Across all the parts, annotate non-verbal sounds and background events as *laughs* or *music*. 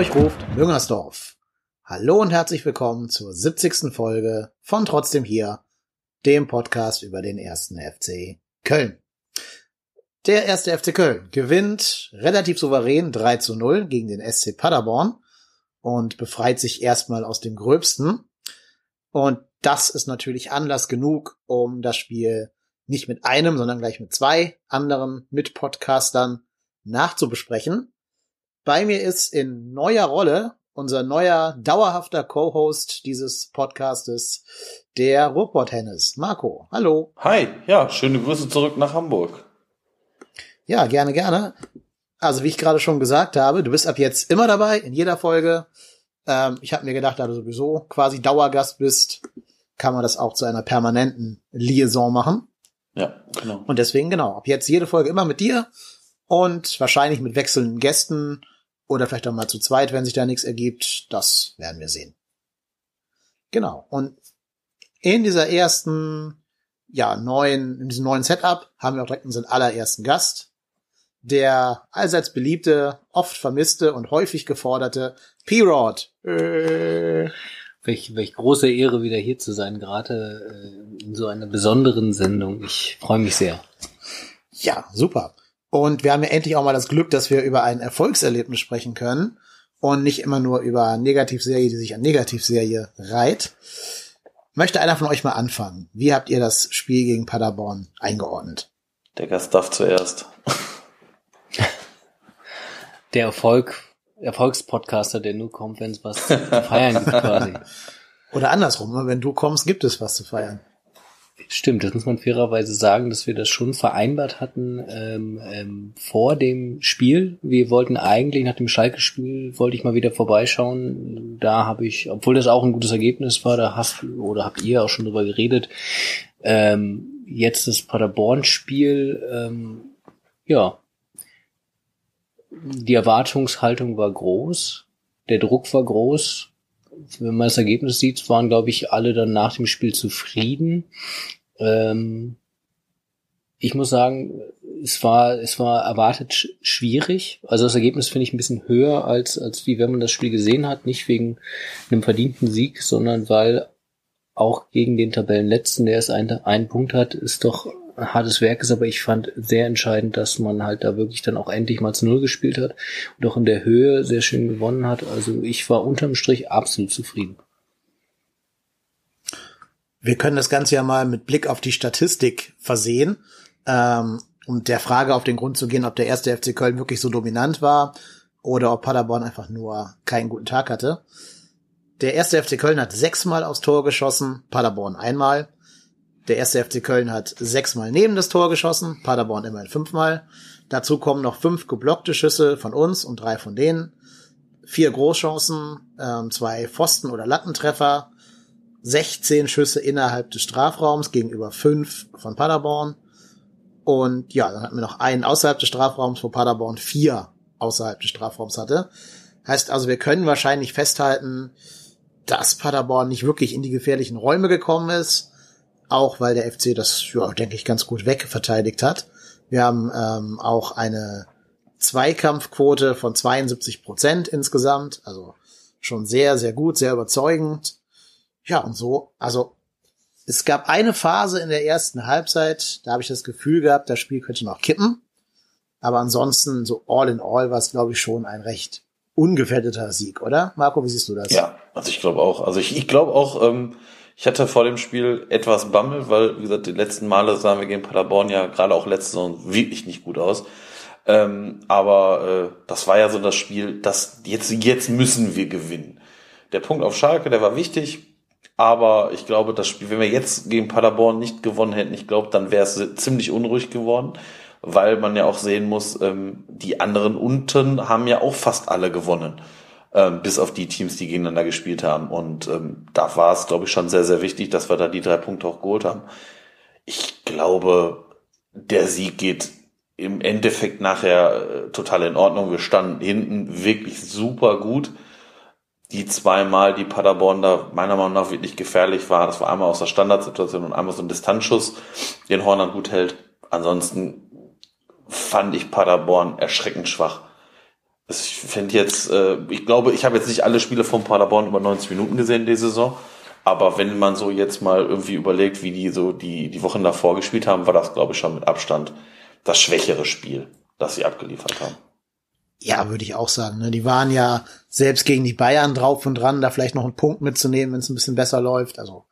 Hamburg ruft Müngersdorf. Hallo und herzlich willkommen zur 70. Folge von Trotzdem hier, dem Podcast über den ersten FC Köln. Der erste FC Köln gewinnt relativ souverän 3 zu 0 gegen den SC Paderborn und befreit sich erstmal aus dem Gröbsten. Und das ist natürlich Anlass genug, um das Spiel nicht mit einem, sondern gleich mit zwei anderen Mitpodcastern nachzubesprechen. Bei mir ist in neuer Rolle unser neuer dauerhafter Co-Host dieses Podcastes, der Ruhrport Hennes. Marco, hallo. Hi, ja, schöne Grüße zurück nach Hamburg. Ja, gerne, gerne. Also wie ich gerade schon gesagt habe, du bist ab jetzt immer dabei, in jeder Folge. Ähm, ich habe mir gedacht, da du sowieso quasi Dauergast bist, kann man das auch zu einer permanenten Liaison machen. Ja, genau. Und deswegen, genau, ab jetzt jede Folge immer mit dir und wahrscheinlich mit wechselnden Gästen oder vielleicht auch mal zu zweit, wenn sich da nichts ergibt. Das werden wir sehen. Genau. Und in dieser ersten, ja, neuen, in diesem neuen Setup haben wir auch direkt unseren allerersten Gast. Der allseits beliebte, oft vermisste und häufig geforderte P-Rod. Äh. Welch, welch große Ehre, wieder hier zu sein, gerade äh, in so einer besonderen Sendung. Ich freue mich sehr. Ja, super. Und wir haben ja endlich auch mal das Glück, dass wir über ein Erfolgserlebnis sprechen können und nicht immer nur über Negativserie, die sich an Negativserie reiht. Möchte einer von euch mal anfangen? Wie habt ihr das Spiel gegen Paderborn eingeordnet? Der Gast darf zuerst. *laughs* Der Erfolg, Erfolgspodcaster, der nur kommt, wenn es was zu feiern gibt quasi. *laughs* Oder andersrum, wenn du kommst, gibt es was zu feiern. Stimmt, das muss man fairerweise sagen, dass wir das schon vereinbart hatten ähm, ähm, vor dem Spiel. Wir wollten eigentlich nach dem Schalke-Spiel wollte ich mal wieder vorbeischauen. Da habe ich, obwohl das auch ein gutes Ergebnis war, da hast oder habt ihr auch schon drüber geredet. Ähm, jetzt das Paderborn-Spiel, ähm, ja, die Erwartungshaltung war groß, der Druck war groß. Wenn man das Ergebnis sieht, waren, glaube ich, alle dann nach dem Spiel zufrieden. Ähm, ich muss sagen, es war, es war erwartet schwierig. Also das Ergebnis finde ich ein bisschen höher als, als wie wenn man das Spiel gesehen hat. Nicht wegen einem verdienten Sieg, sondern weil auch gegen den Tabellenletzten, der es einen Punkt hat, ist doch hartes Werk ist, aber ich fand sehr entscheidend, dass man halt da wirklich dann auch endlich mal zu Null gespielt hat und auch in der Höhe sehr schön gewonnen hat. Also ich war unterm Strich absolut zufrieden. Wir können das Ganze ja mal mit Blick auf die Statistik versehen, ähm, um der Frage auf den Grund zu gehen, ob der erste FC Köln wirklich so dominant war oder ob Paderborn einfach nur keinen guten Tag hatte. Der erste FC Köln hat sechsmal aufs Tor geschossen, Paderborn einmal. Der erste FC Köln hat sechsmal neben das Tor geschossen, Paderborn immerhin fünfmal. Dazu kommen noch fünf geblockte Schüsse von uns und drei von denen. Vier Großchancen, ähm, zwei Pfosten- oder Lattentreffer, 16 Schüsse innerhalb des Strafraums gegenüber fünf von Paderborn. Und ja, dann hatten wir noch einen außerhalb des Strafraums, wo Paderborn vier außerhalb des Strafraums hatte. Heißt also, wir können wahrscheinlich festhalten, dass Paderborn nicht wirklich in die gefährlichen Räume gekommen ist auch weil der FC das, ja, denke ich, ganz gut wegverteidigt hat. Wir haben ähm, auch eine Zweikampfquote von 72 Prozent insgesamt, also schon sehr, sehr gut, sehr überzeugend. Ja, und so, also es gab eine Phase in der ersten Halbzeit, da habe ich das Gefühl gehabt, das Spiel könnte noch kippen. Aber ansonsten, so all in all, war es, glaube ich, schon ein recht ungefährdeter Sieg, oder? Marco, wie siehst du das? Ja, also ich glaube auch. Also ich, ich glaube auch, ähm, ich hatte vor dem Spiel etwas Bammel, weil, wie gesagt, die letzten Male sahen wir gegen Paderborn ja gerade auch letzte Saison wirklich nicht gut aus. Ähm, aber äh, das war ja so das Spiel, das jetzt, jetzt müssen wir gewinnen. Der Punkt auf Schalke, der war wichtig, aber ich glaube, das Spiel, wenn wir jetzt gegen Paderborn nicht gewonnen hätten, ich glaube, dann wäre es ziemlich unruhig geworden, weil man ja auch sehen muss, ähm, die anderen unten haben ja auch fast alle gewonnen ähm, bis auf die Teams, die gegeneinander gespielt haben. Und ähm, da war es, glaube ich, schon sehr, sehr wichtig, dass wir da die drei Punkte auch geholt haben. Ich glaube, der Sieg geht im Endeffekt nachher äh, total in Ordnung. Wir standen hinten wirklich super gut. Die zweimal, die Paderborn da meiner Meinung nach wirklich gefährlich war, das war einmal aus der Standardsituation und einmal so ein Distanzschuss, den Horner gut hält. Ansonsten fand ich Paderborn erschreckend schwach Ich finde jetzt, äh, ich glaube, ich habe jetzt nicht alle Spiele von Paderborn über 90 Minuten gesehen die Saison. Aber wenn man so jetzt mal irgendwie überlegt, wie die so die, die Wochen davor gespielt haben, war das, glaube ich, schon mit Abstand das schwächere Spiel, das sie abgeliefert haben. Ja, würde ich auch sagen. Ne? Die waren ja selbst gegen die Bayern drauf und dran, da vielleicht noch einen Punkt mitzunehmen, wenn es ein bisschen besser läuft. Also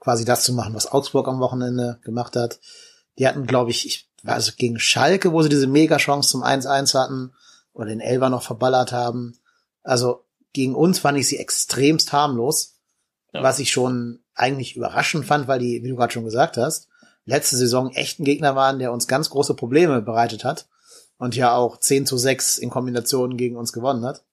quasi das zu machen, was Augsburg am Wochenende gemacht hat. Die hatten, glaube ich, ich also gegen Schalke, wo sie diese Mega-Chance zum 1-1 hatten oder den Elver noch verballert haben. Also gegen uns fand ich sie extremst harmlos, ja. was ich schon eigentlich überraschend fand, weil die, wie du gerade schon gesagt hast, letzte Saison echt ein Gegner waren, der uns ganz große Probleme bereitet hat und ja auch 10 zu 6 in Kombination gegen uns gewonnen hat.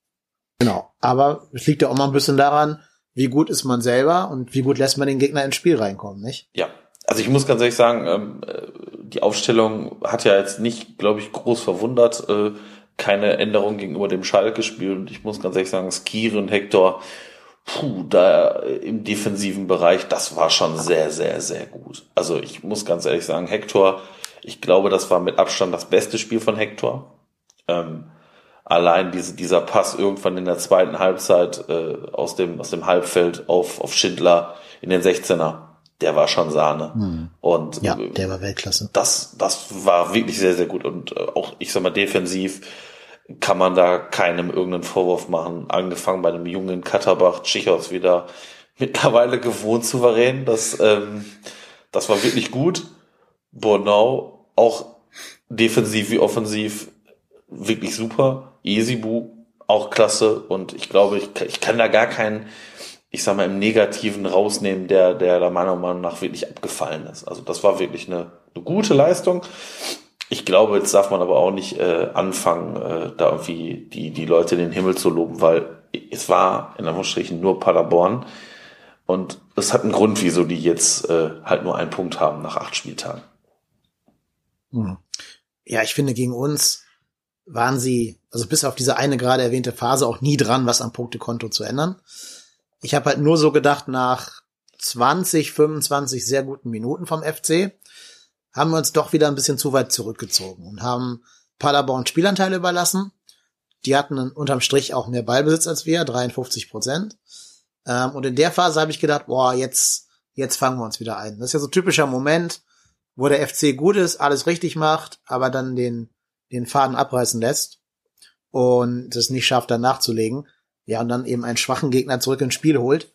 Genau. Aber es liegt ja auch mal ein bisschen daran, wie gut ist man selber und wie gut lässt man den Gegner ins Spiel reinkommen, nicht? Ja. Also ich muss ganz ehrlich sagen, ähm, äh, die Aufstellung hat ja jetzt nicht, glaube ich, groß verwundert. Äh, keine Änderung gegenüber dem Schalke-Spiel. Und ich muss ganz ehrlich sagen, Skiri und Hector, puh, da im defensiven Bereich, das war schon sehr, sehr, sehr gut. Also ich muss ganz ehrlich sagen, Hector, ich glaube, das war mit Abstand das beste Spiel von Hector. Ähm, allein diese, dieser Pass irgendwann in der zweiten Halbzeit äh, aus, dem, aus dem Halbfeld auf, auf Schindler in den 16er, der war schon Sahne. Hm. Und ja, der war Weltklasse. Das, das war wirklich sehr, sehr gut. Und äh, auch, ich sag mal, defensiv kann man da keinem irgendeinen Vorwurf machen. Angefangen bei einem jungen Katterbach, Tschichos wieder mittlerweile gewohnt souverän. Das, ähm, das war wirklich gut. Bornau auch defensiv wie offensiv wirklich super. Easybu auch klasse. Und ich glaube, ich, ich kann da gar keinen, ich sag mal, im Negativen rausnehmen, der, der da meiner Meinung nach wirklich abgefallen ist. Also das war wirklich eine, eine gute Leistung. Ich glaube, jetzt darf man aber auch nicht äh, anfangen, äh, da irgendwie die, die Leute in den Himmel zu loben, weil es war in Anführungsstrichen nur Paderborn. Und es hat einen Grund, wieso die jetzt äh, halt nur einen Punkt haben nach acht Spieltagen. Hm. Ja, ich finde, gegen uns waren sie, also bis auf diese eine gerade erwähnte Phase, auch nie dran, was am Punktekonto zu ändern. Ich habe halt nur so gedacht, nach 20, 25 sehr guten Minuten vom FC haben wir uns doch wieder ein bisschen zu weit zurückgezogen und haben Paderborn Spielanteile überlassen. Die hatten unterm Strich auch mehr Ballbesitz als wir, 53 Prozent. Ähm, und in der Phase habe ich gedacht, boah, jetzt, jetzt fangen wir uns wieder ein. Das ist ja so typischer Moment, wo der FC gut ist, alles richtig macht, aber dann den, den Faden abreißen lässt und es nicht schafft, dann nachzulegen. Ja, und dann eben einen schwachen Gegner zurück ins Spiel holt.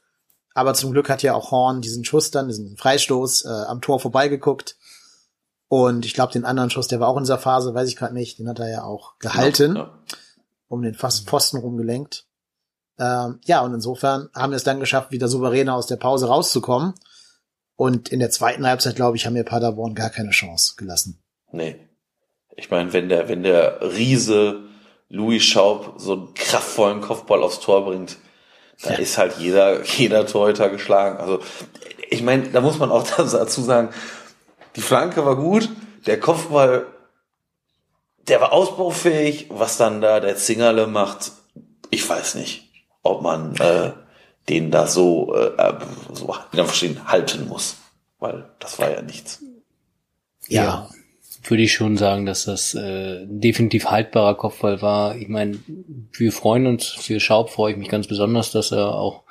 Aber zum Glück hat ja auch Horn diesen Schuss dann, diesen Freistoß äh, am Tor vorbeigeguckt und ich glaube, den anderen Schuss, der war auch in dieser Phase, weiß ich gerade nicht, den hat er ja auch gehalten, ja. um den fast Pfosten rumgelenkt. Ähm, ja, und insofern haben wir es dann geschafft, wieder souveräner aus der Pause rauszukommen. Und in der zweiten Halbzeit, glaube ich, haben wir Paderborn gar keine Chance gelassen. Nee. Ich meine, wenn der, wenn der Riese Louis Schaub so einen kraftvollen Kopfball aufs Tor bringt, da ja. ist halt jeder, jeder Torhüter geschlagen. Also, ich meine, da muss man auch *laughs* dazu sagen, die Flanke war gut, der Kopfball, der war ausbaufähig. Was dann da der Zingerle macht, ich weiß nicht, ob man äh, den da so, äh, so verstehen, halten muss. Weil das war ja nichts. Ja. ja würde ich schon sagen, dass das äh, definitiv haltbarer Kopfball war. Ich meine, wir freuen uns, für Schaub freue ich mich ganz besonders, dass er auch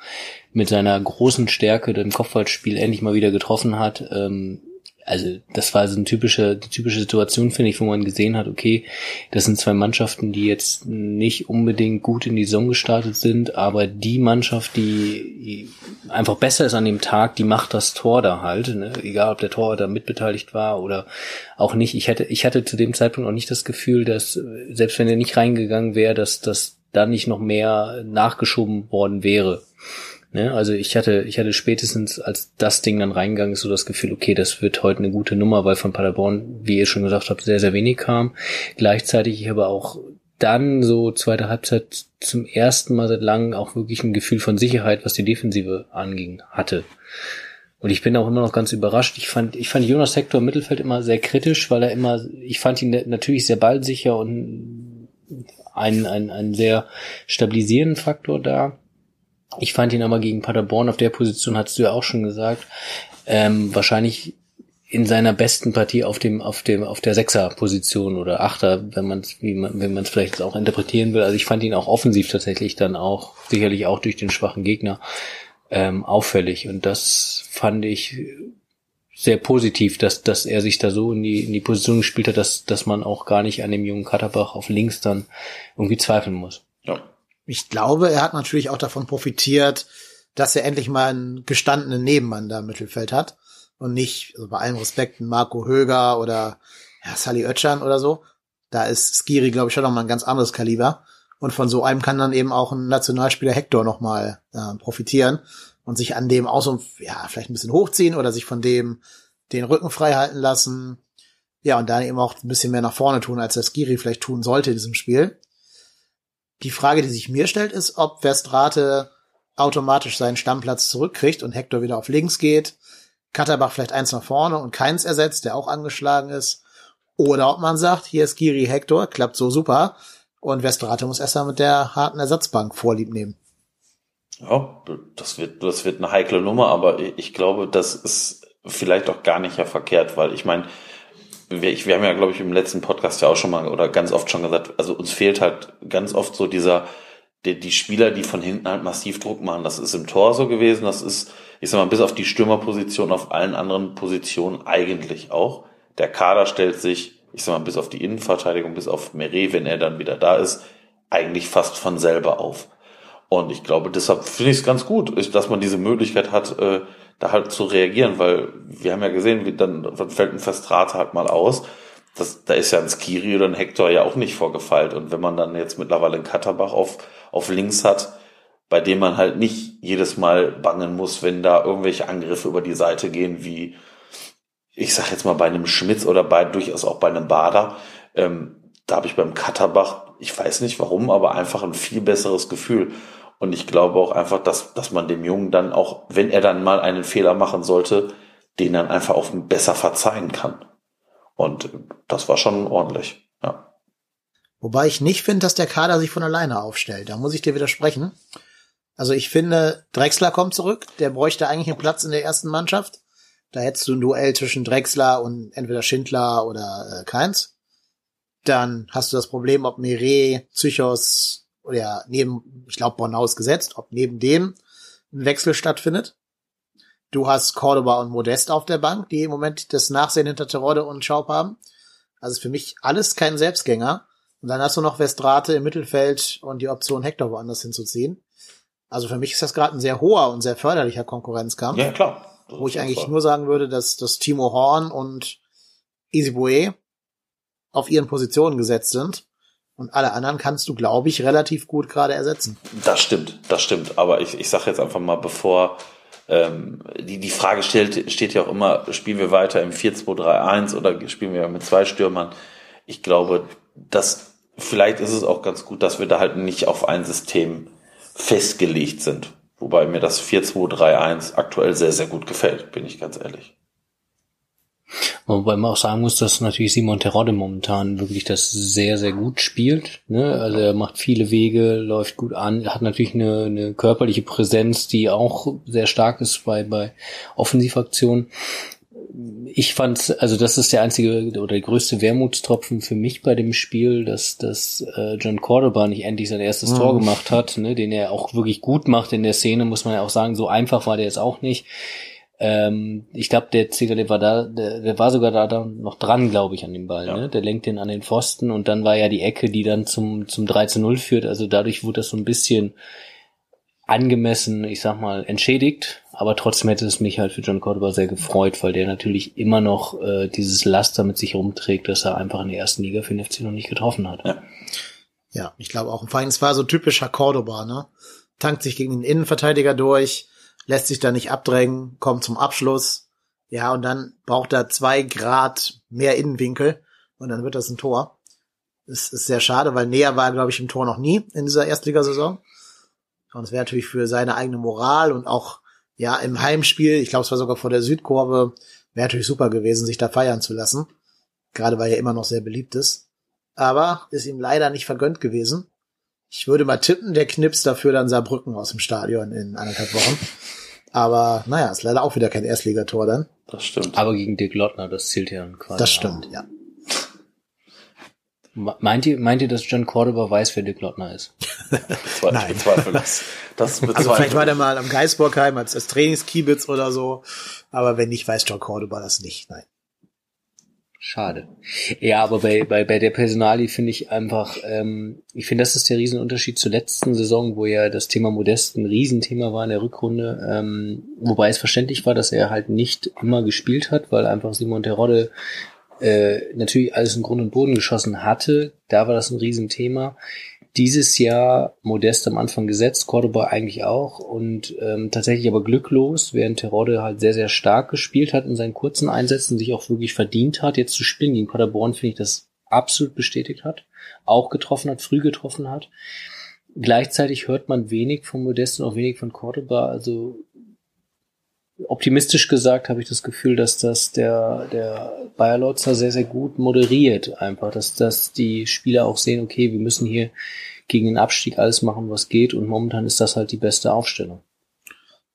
mit seiner großen Stärke den Kopfballspiel endlich mal wieder getroffen hat. Ähm, also das war so eine typische, die typische Situation, finde ich, wo man gesehen hat, okay, das sind zwei Mannschaften, die jetzt nicht unbedingt gut in die Saison gestartet sind, aber die Mannschaft, die einfach besser ist an dem Tag, die macht das Tor da halt, ne? egal ob der Tor da mitbeteiligt war oder auch nicht. Ich hätte, ich hatte zu dem Zeitpunkt auch nicht das Gefühl, dass selbst wenn er nicht reingegangen wäre, dass das da nicht noch mehr nachgeschoben worden wäre. Ne? Also ich hatte, ich hatte spätestens, als das Ding dann reingegangen ist, so das Gefühl, okay, das wird heute eine gute Nummer, weil von Paderborn, wie ihr schon gesagt habt, sehr, sehr wenig kam. Gleichzeitig ich aber auch dann so zweite Halbzeit zum ersten Mal seit langem auch wirklich ein Gefühl von Sicherheit, was die Defensive anging, hatte. Und ich bin auch immer noch ganz überrascht. Ich fand, ich fand Jonas Hector im Mittelfeld immer sehr kritisch, weil er immer, ich fand ihn natürlich sehr ballsicher und einen, einen, einen sehr stabilisierenden Faktor da. Ich fand ihn aber gegen Paderborn auf der Position, hast du ja auch schon gesagt, ähm, wahrscheinlich in seiner besten Partie auf dem auf dem auf der Sechser-Position oder Achter, wenn man es wie man wenn man es vielleicht auch interpretieren will. Also ich fand ihn auch offensiv tatsächlich dann auch sicherlich auch durch den schwachen Gegner ähm, auffällig und das fand ich sehr positiv, dass dass er sich da so in die in die Position gespielt hat, dass dass man auch gar nicht an dem jungen Katterbach auf links dann irgendwie zweifeln muss. Ja. Ich glaube, er hat natürlich auch davon profitiert, dass er endlich mal einen gestandenen Nebenmann da im Mittelfeld hat und nicht, also bei allem Respekt, Marco Höger oder ja, Sally Oetschan oder so. Da ist Skiri, glaube ich, schon nochmal ein ganz anderes Kaliber. Und von so einem kann dann eben auch ein Nationalspieler Hector nochmal äh, profitieren und sich an dem auch so, ja, vielleicht ein bisschen hochziehen oder sich von dem den Rücken frei halten lassen. Ja, und dann eben auch ein bisschen mehr nach vorne tun, als der Skiri vielleicht tun sollte in diesem Spiel. Die Frage, die sich mir stellt, ist, ob Westrate automatisch seinen Stammplatz zurückkriegt und Hector wieder auf links geht Katterbach vielleicht eins nach vorne und keins ersetzt, der auch angeschlagen ist. Oder ob man sagt, hier ist Giri Hector, klappt so super. Und Westerate muss erst mal mit der harten Ersatzbank Vorlieb nehmen. Ja, das wird, das wird eine heikle Nummer, aber ich glaube, das ist vielleicht auch gar nicht ja verkehrt, weil ich meine, wir, wir haben ja, glaube ich, im letzten Podcast ja auch schon mal oder ganz oft schon gesagt, also uns fehlt halt ganz oft so dieser, die, die Spieler, die von hinten halt massiv Druck machen. Das ist im Tor so gewesen, das ist ich sag mal, bis auf die Stürmerposition, auf allen anderen Positionen eigentlich auch. Der Kader stellt sich, ich sag mal, bis auf die Innenverteidigung, bis auf Meret, wenn er dann wieder da ist, eigentlich fast von selber auf. Und ich glaube, deshalb finde ich es ganz gut, dass man diese Möglichkeit hat, äh, da halt zu reagieren, weil wir haben ja gesehen, wie dann, dann fällt ein Festrate halt mal aus. Das, da ist ja ein Skiri oder ein Hector ja auch nicht vorgefeilt. Und wenn man dann jetzt mittlerweile einen Katterbach auf, auf links hat, bei dem man halt nicht jedes Mal bangen muss, wenn da irgendwelche Angriffe über die Seite gehen, wie ich sag jetzt mal bei einem Schmitz oder bei durchaus auch bei einem Bader. Ähm, da habe ich beim Katterbach, ich weiß nicht warum, aber einfach ein viel besseres Gefühl. Und ich glaube auch einfach, dass, dass man dem Jungen dann auch, wenn er dann mal einen Fehler machen sollte, den dann einfach auch besser verzeihen kann. Und das war schon ordentlich, ja. Wobei ich nicht finde, dass der Kader sich von alleine aufstellt. Da muss ich dir widersprechen. Also ich finde, Drexler kommt zurück. Der bräuchte eigentlich einen Platz in der ersten Mannschaft. Da hättest du ein Duell zwischen Drexler und entweder Schindler oder äh, Keins. Dann hast du das Problem, ob Meret, Psychos oder neben, ich glaube, Bornaus gesetzt, ob neben dem ein Wechsel stattfindet. Du hast Cordoba und Modest auf der Bank, die im Moment das Nachsehen hinter Terodde und Schaub haben. Also für mich alles kein Selbstgänger. Und dann hast du noch Westrate im Mittelfeld und die Option Hector woanders hinzuziehen. Also für mich ist das gerade ein sehr hoher und sehr förderlicher Konkurrenzkampf. Ja, klar. Wo ich eigentlich nur sagen würde, dass, dass Timo Horn und Easy Bue auf ihren Positionen gesetzt sind. Und alle anderen kannst du, glaube ich, relativ gut gerade ersetzen. Das stimmt, das stimmt. Aber ich, ich sage jetzt einfach mal, bevor ähm, die, die Frage stellt, steht ja auch immer, spielen wir weiter im 4-2-3-1 oder spielen wir mit zwei Stürmern? Ich glaube, dass vielleicht ist es auch ganz gut, dass wir da halt nicht auf ein System festgelegt sind. Wobei mir das 4-2-3-1 aktuell sehr, sehr gut gefällt, bin ich ganz ehrlich. Wobei man auch sagen muss, dass natürlich Simon Terodde momentan wirklich das sehr, sehr gut spielt. Ne? Also er macht viele Wege, läuft gut an, hat natürlich eine, eine körperliche Präsenz, die auch sehr stark ist bei, bei Offensivaktionen ich fand, also das ist der einzige oder der größte Wermutstropfen für mich bei dem Spiel, dass, dass äh, John Cordoba nicht endlich sein erstes mhm. Tor gemacht hat, ne, den er auch wirklich gut macht in der Szene, muss man ja auch sagen. So einfach war der jetzt auch nicht. Ähm, ich glaube, der Ziegler war da, der, der war sogar da, da noch dran, glaube ich, an dem Ball. Ja. Ne? Der lenkt den an den Pfosten und dann war ja die Ecke, die dann zum, zum 3 zu 0 führt. Also dadurch wurde das so ein bisschen angemessen, ich sag mal, entschädigt. Aber trotzdem hätte es mich halt für John Cordoba sehr gefreut, weil der natürlich immer noch äh, dieses Laster mit sich rumträgt, dass er einfach in der ersten Liga für den FC noch nicht getroffen hat. Ja, ja ich glaube auch. Vor allem, es war so typischer Cordoba, ne? Tankt sich gegen den Innenverteidiger durch, lässt sich da nicht abdrängen, kommt zum Abschluss. Ja, und dann braucht er zwei Grad mehr Innenwinkel und dann wird das ein Tor. Das ist sehr schade, weil näher war, glaube ich, im Tor noch nie in dieser Erstligasaison. Und es wäre natürlich für seine eigene Moral und auch ja im Heimspiel, ich glaube, es war sogar vor der Südkurve, wäre natürlich super gewesen, sich da feiern zu lassen. Gerade weil er immer noch sehr beliebt ist. Aber ist ihm leider nicht vergönnt gewesen. Ich würde mal tippen, der knips dafür dann Saarbrücken aus dem Stadion in anderthalb Wochen. Aber naja, ist leider auch wieder kein Erstligator dann. Das stimmt. Aber gegen Dirk Lottner, das zählt ja quasi. Das stimmt, ja. Meint ihr, meint ihr, dass John Cordoba weiß, wer Dirk Lottner ist? Nein. Ich bezweifle das. Das Also bezweifle vielleicht war der mal am Geisbockheim als, als Trainingskiebitz oder so. Aber wenn nicht, weiß John Cordoba das nicht. Nein. Schade. Ja, aber bei, bei, bei der Personalie finde ich einfach, ähm, ich finde, das ist der Riesenunterschied zur letzten Saison, wo ja das Thema Modest ein Riesenthema war in der Rückrunde, ähm, wobei es verständlich war, dass er halt nicht immer gespielt hat, weil einfach Simon Terodde äh, natürlich alles in Grund und Boden geschossen hatte. Da war das ein Riesenthema. Dieses Jahr Modest am Anfang gesetzt, Cordoba eigentlich auch und ähm, tatsächlich aber glücklos, während Terodde halt sehr, sehr stark gespielt hat in seinen kurzen Einsätzen, sich auch wirklich verdient hat, jetzt zu spielen. Gegen Paderborn finde ich das absolut bestätigt hat, auch getroffen hat, früh getroffen hat. Gleichzeitig hört man wenig von Modest und auch wenig von Cordoba. Also optimistisch gesagt habe ich das Gefühl, dass das der, der Bayer Lotzer sehr, sehr gut moderiert einfach, dass, dass die Spieler auch sehen, okay, wir müssen hier gegen den Abstieg alles machen, was geht und momentan ist das halt die beste Aufstellung.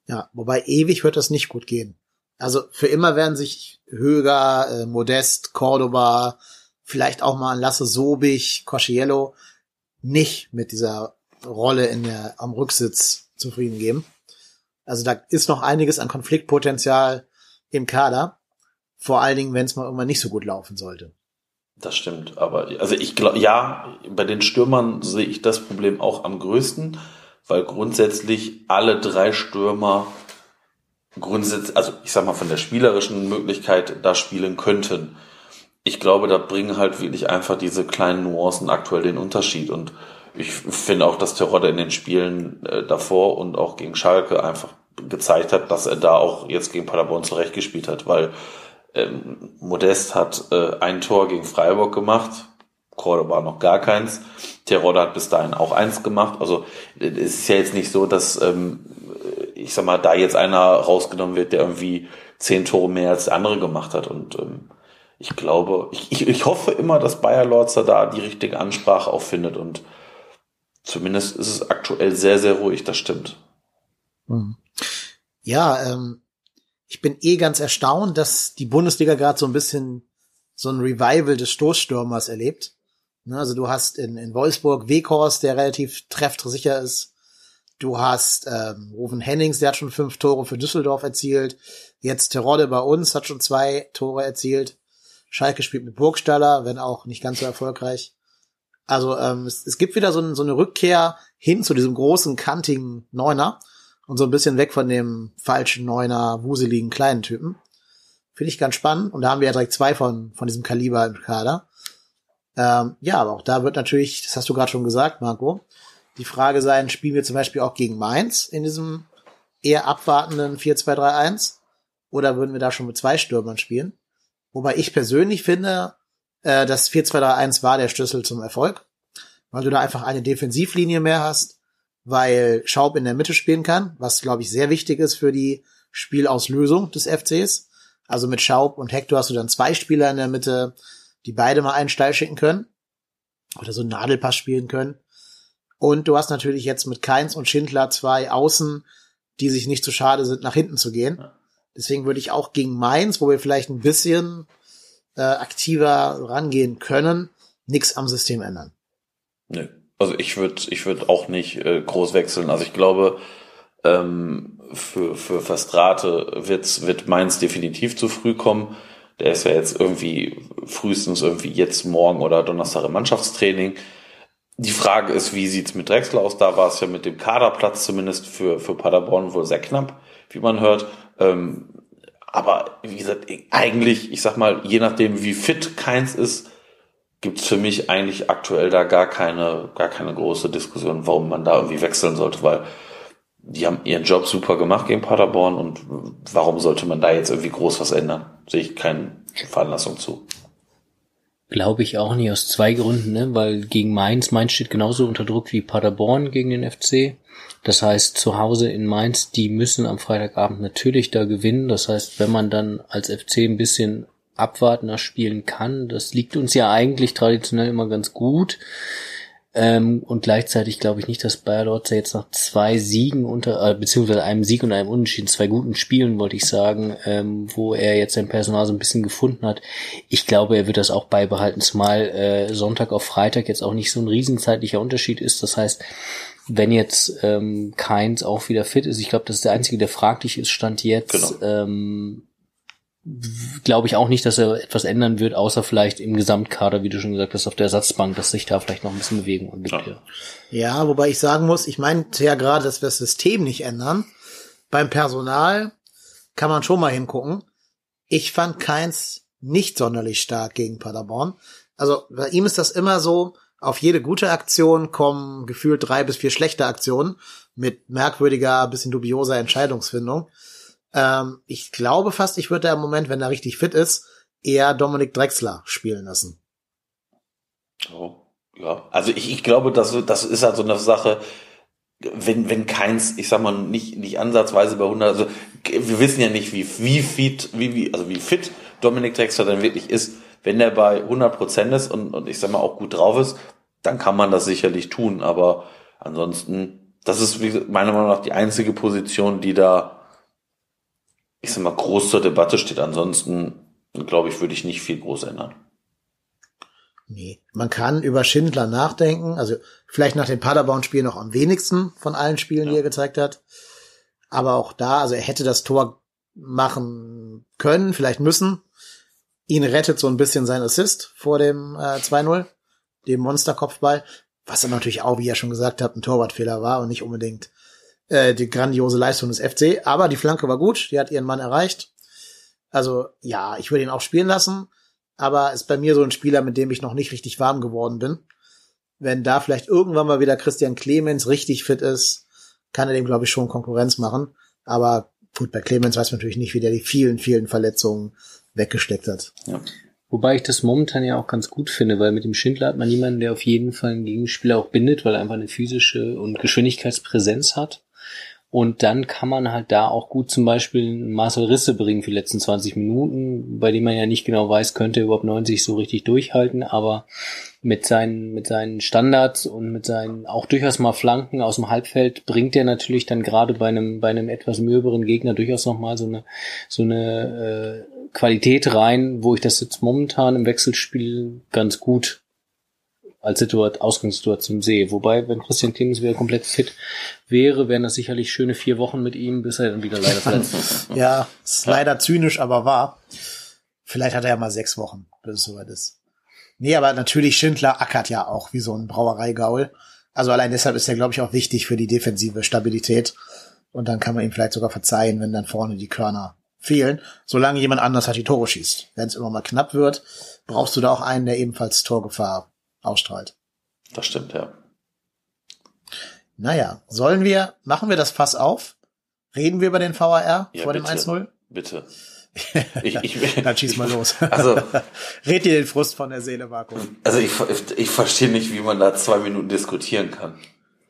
Ja, wobei ewig wird das nicht gut gehen. Also für immer werden sich Höger, äh, Modest, Cordoba, vielleicht auch mal Lasse Sobich, Cosciello nicht mit dieser Rolle in der, am Rücksitz zufrieden geben. Also da ist noch einiges an Konfliktpotenzial im Kader. Vor allen Dingen, wenn es mal irgendwann nicht so gut laufen sollte. Das stimmt, aber also ich glaube, ja, bei den Stürmern sehe ich das Problem auch am größten, weil grundsätzlich alle drei Stürmer grundsätzlich, also ich sag mal von der spielerischen Möglichkeit da spielen könnten. Ich glaube, da bringen halt wirklich einfach diese kleinen Nuancen aktuell den Unterschied und ich finde auch, dass Terodde in den Spielen äh, davor und auch gegen Schalke einfach gezeigt hat, dass er da auch jetzt gegen Paderborn zurechtgespielt hat, weil ähm, Modest hat äh, ein Tor gegen Freiburg gemacht, Cordoba noch gar keins. Terodde hat bis dahin auch eins gemacht. Also äh, es ist ja jetzt nicht so, dass ähm, ich sag mal, da jetzt einer rausgenommen wird, der irgendwie zehn Tore mehr als der andere gemacht hat. Und ähm, ich glaube, ich, ich, ich hoffe immer, dass Bayer Lorzer da die richtige Ansprache auch findet und zumindest ist es aktuell sehr, sehr ruhig, das stimmt. Mhm. Ja, ähm, ich bin eh ganz erstaunt, dass die Bundesliga gerade so ein bisschen so ein Revival des Stoßstürmers erlebt. Ne, also du hast in, in Wolfsburg Weghorst, der relativ treffsicher ist. Du hast ähm, Rufen Hennings, der hat schon fünf Tore für Düsseldorf erzielt. Jetzt Terodde bei uns hat schon zwei Tore erzielt. Schalke spielt mit Burgstaller, wenn auch nicht ganz so erfolgreich. Also ähm, es, es gibt wieder so, ein, so eine Rückkehr hin zu diesem großen, kantigen Neuner und so ein bisschen weg von dem falschen Neuner, wuseligen kleinen Typen. Finde ich ganz spannend. Und da haben wir ja direkt zwei von, von diesem Kaliber im Kader. Ähm, ja, aber auch da wird natürlich, das hast du gerade schon gesagt, Marco, die Frage sein, spielen wir zum Beispiel auch gegen Mainz in diesem eher abwartenden 4-2-3-1? Oder würden wir da schon mit zwei Stürmern spielen? Wobei ich persönlich finde, äh, das 4-2-3-1 war der Schlüssel zum Erfolg, weil du da einfach eine Defensivlinie mehr hast, weil Schaub in der Mitte spielen kann, was glaube ich sehr wichtig ist für die Spielauslösung des FCs. Also mit Schaub und Hector hast du dann zwei Spieler in der Mitte, die beide mal einen Steil schicken können oder so einen Nadelpass spielen können. Und du hast natürlich jetzt mit Keins und Schindler zwei Außen, die sich nicht zu schade sind, nach hinten zu gehen. Deswegen würde ich auch gegen Mainz, wo wir vielleicht ein bisschen äh, aktiver rangehen können, nichts am System ändern. Nö. Also ich würde ich würd auch nicht äh, groß wechseln. Also ich glaube, ähm, für, für Verstrate wird's, wird Mainz definitiv zu früh kommen. Der ist ja jetzt irgendwie frühestens irgendwie jetzt morgen oder Donnerstag im Mannschaftstraining. Die Frage ist, wie sieht's mit Drexler aus? Da war es ja mit dem Kaderplatz zumindest für, für Paderborn wohl sehr knapp, wie man hört. Ähm, aber wie gesagt, eigentlich, ich sag mal, je nachdem, wie fit keins ist, gibt's für mich eigentlich aktuell da gar keine, gar keine große Diskussion, warum man da irgendwie wechseln sollte, weil die haben ihren Job super gemacht gegen Paderborn und warum sollte man da jetzt irgendwie groß was ändern? Sehe ich keine Veranlassung zu. Glaube ich auch nicht aus zwei Gründen, ne? weil gegen Mainz, Mainz steht genauso unter Druck wie Paderborn gegen den FC. Das heißt, zu Hause in Mainz, die müssen am Freitagabend natürlich da gewinnen. Das heißt, wenn man dann als FC ein bisschen abwartender spielen kann, das liegt uns ja eigentlich traditionell immer ganz gut. Ähm, und gleichzeitig glaube ich nicht, dass Bayer Lorzer jetzt nach zwei Siegen unter, äh, beziehungsweise einem Sieg und einem Unentschieden, zwei guten Spielen, wollte ich sagen, ähm, wo er jetzt sein Personal so ein bisschen gefunden hat. Ich glaube, er wird das auch beibehalten, zumal äh, Sonntag auf Freitag jetzt auch nicht so ein riesenzeitlicher Unterschied ist. Das heißt, wenn jetzt ähm, Keins auch wieder fit ist, ich glaube, das ist der Einzige, der fraglich ist, stand jetzt, genau. ähm, glaube ich auch nicht, dass er etwas ändern wird, außer vielleicht im Gesamtkader, wie du schon gesagt hast, auf der Ersatzbank, dass sich da vielleicht noch ein bisschen Bewegung gibt. Ja. ja, wobei ich sagen muss, ich meinte ja gerade, dass wir das System nicht ändern. Beim Personal kann man schon mal hingucken. Ich fand keins nicht sonderlich stark gegen Paderborn. Also bei ihm ist das immer so, auf jede gute Aktion kommen gefühlt drei bis vier schlechte Aktionen mit merkwürdiger, bisschen dubioser Entscheidungsfindung. Ähm, ich glaube fast, ich würde da im Moment, wenn er richtig fit ist, eher Dominik Drexler spielen lassen. Oh, ja. Also ich, ich glaube, das, das ist halt so eine Sache, wenn, wenn keins, ich sag mal, nicht, nicht ansatzweise bei 100, also wir wissen ja nicht, wie, wie fit, wie, wie, also wie fit Dominik Drexler dann wirklich ist. Wenn der bei 100 Prozent ist und, und ich sag mal auch gut drauf ist, dann kann man das sicherlich tun. Aber ansonsten, das ist meiner Meinung nach die einzige Position, die da ich sag mal, groß zur Debatte steht. Ansonsten, glaube ich, würde ich nicht viel groß ändern. Nee, man kann über Schindler nachdenken. Also vielleicht nach dem Paderborn-Spiel noch am wenigsten von allen Spielen, ja. die er gezeigt hat. Aber auch da, also er hätte das Tor machen können, vielleicht müssen. Ihn rettet so ein bisschen sein Assist vor dem äh, 2-0, dem Monsterkopfball, was dann natürlich auch, wie ihr schon gesagt habt, ein Torwartfehler war und nicht unbedingt äh, die grandiose Leistung des FC. Aber die Flanke war gut, die hat ihren Mann erreicht. Also ja, ich würde ihn auch spielen lassen, aber ist bei mir so ein Spieler, mit dem ich noch nicht richtig warm geworden bin. Wenn da vielleicht irgendwann mal wieder Christian Clemens richtig fit ist, kann er dem, glaube ich, schon Konkurrenz machen. Aber gut, bei Clemens weiß man natürlich nicht, wie der die vielen, vielen Verletzungen weggesteckt hat. Ja. Wobei ich das momentan ja auch ganz gut finde, weil mit dem Schindler hat man jemanden, der auf jeden Fall einen Gegenspieler auch bindet, weil er einfach eine physische und Geschwindigkeitspräsenz hat. Und dann kann man halt da auch gut zum Beispiel Marcel Risse bringen für die letzten 20 Minuten, bei dem man ja nicht genau weiß, könnte er überhaupt 90 so richtig durchhalten, aber mit seinen, mit seinen Standards und mit seinen auch durchaus mal Flanken aus dem Halbfeld bringt er natürlich dann gerade bei einem, bei einem etwas mürberen Gegner durchaus nochmal so eine, so eine äh, Qualität rein, wo ich das jetzt momentan im Wechselspiel ganz gut als Situat Ausgangssituation sehe. Wobei, wenn Christian Clemens wieder komplett fit wäre, wären das sicherlich schöne vier Wochen mit ihm, bis er dann wieder leider verletzt ist. *laughs* ja, ist leider zynisch, aber wahr. Vielleicht hat er ja mal sechs Wochen, bis es soweit ist. Nee, aber natürlich Schindler ackert ja auch wie so ein Brauereigaul. Also allein deshalb ist er, glaube ich, auch wichtig für die defensive Stabilität. Und dann kann man ihm vielleicht sogar verzeihen, wenn dann vorne die Körner fehlen, solange jemand anders hat die Tore schießt. Wenn es immer mal knapp wird, brauchst du da auch einen, der ebenfalls Torgefahr ausstrahlt. Das stimmt, ja. Naja, sollen wir, machen wir das Fass auf? Reden wir über den VAR ja, vor dem 1-0? Bitte. *laughs* ich, ich, Dann schieß mal los. *laughs* Also, *laughs* Red dir den Frust von der Seele, Marco. Also ich, ich, verstehe nicht, wie man da zwei Minuten diskutieren kann.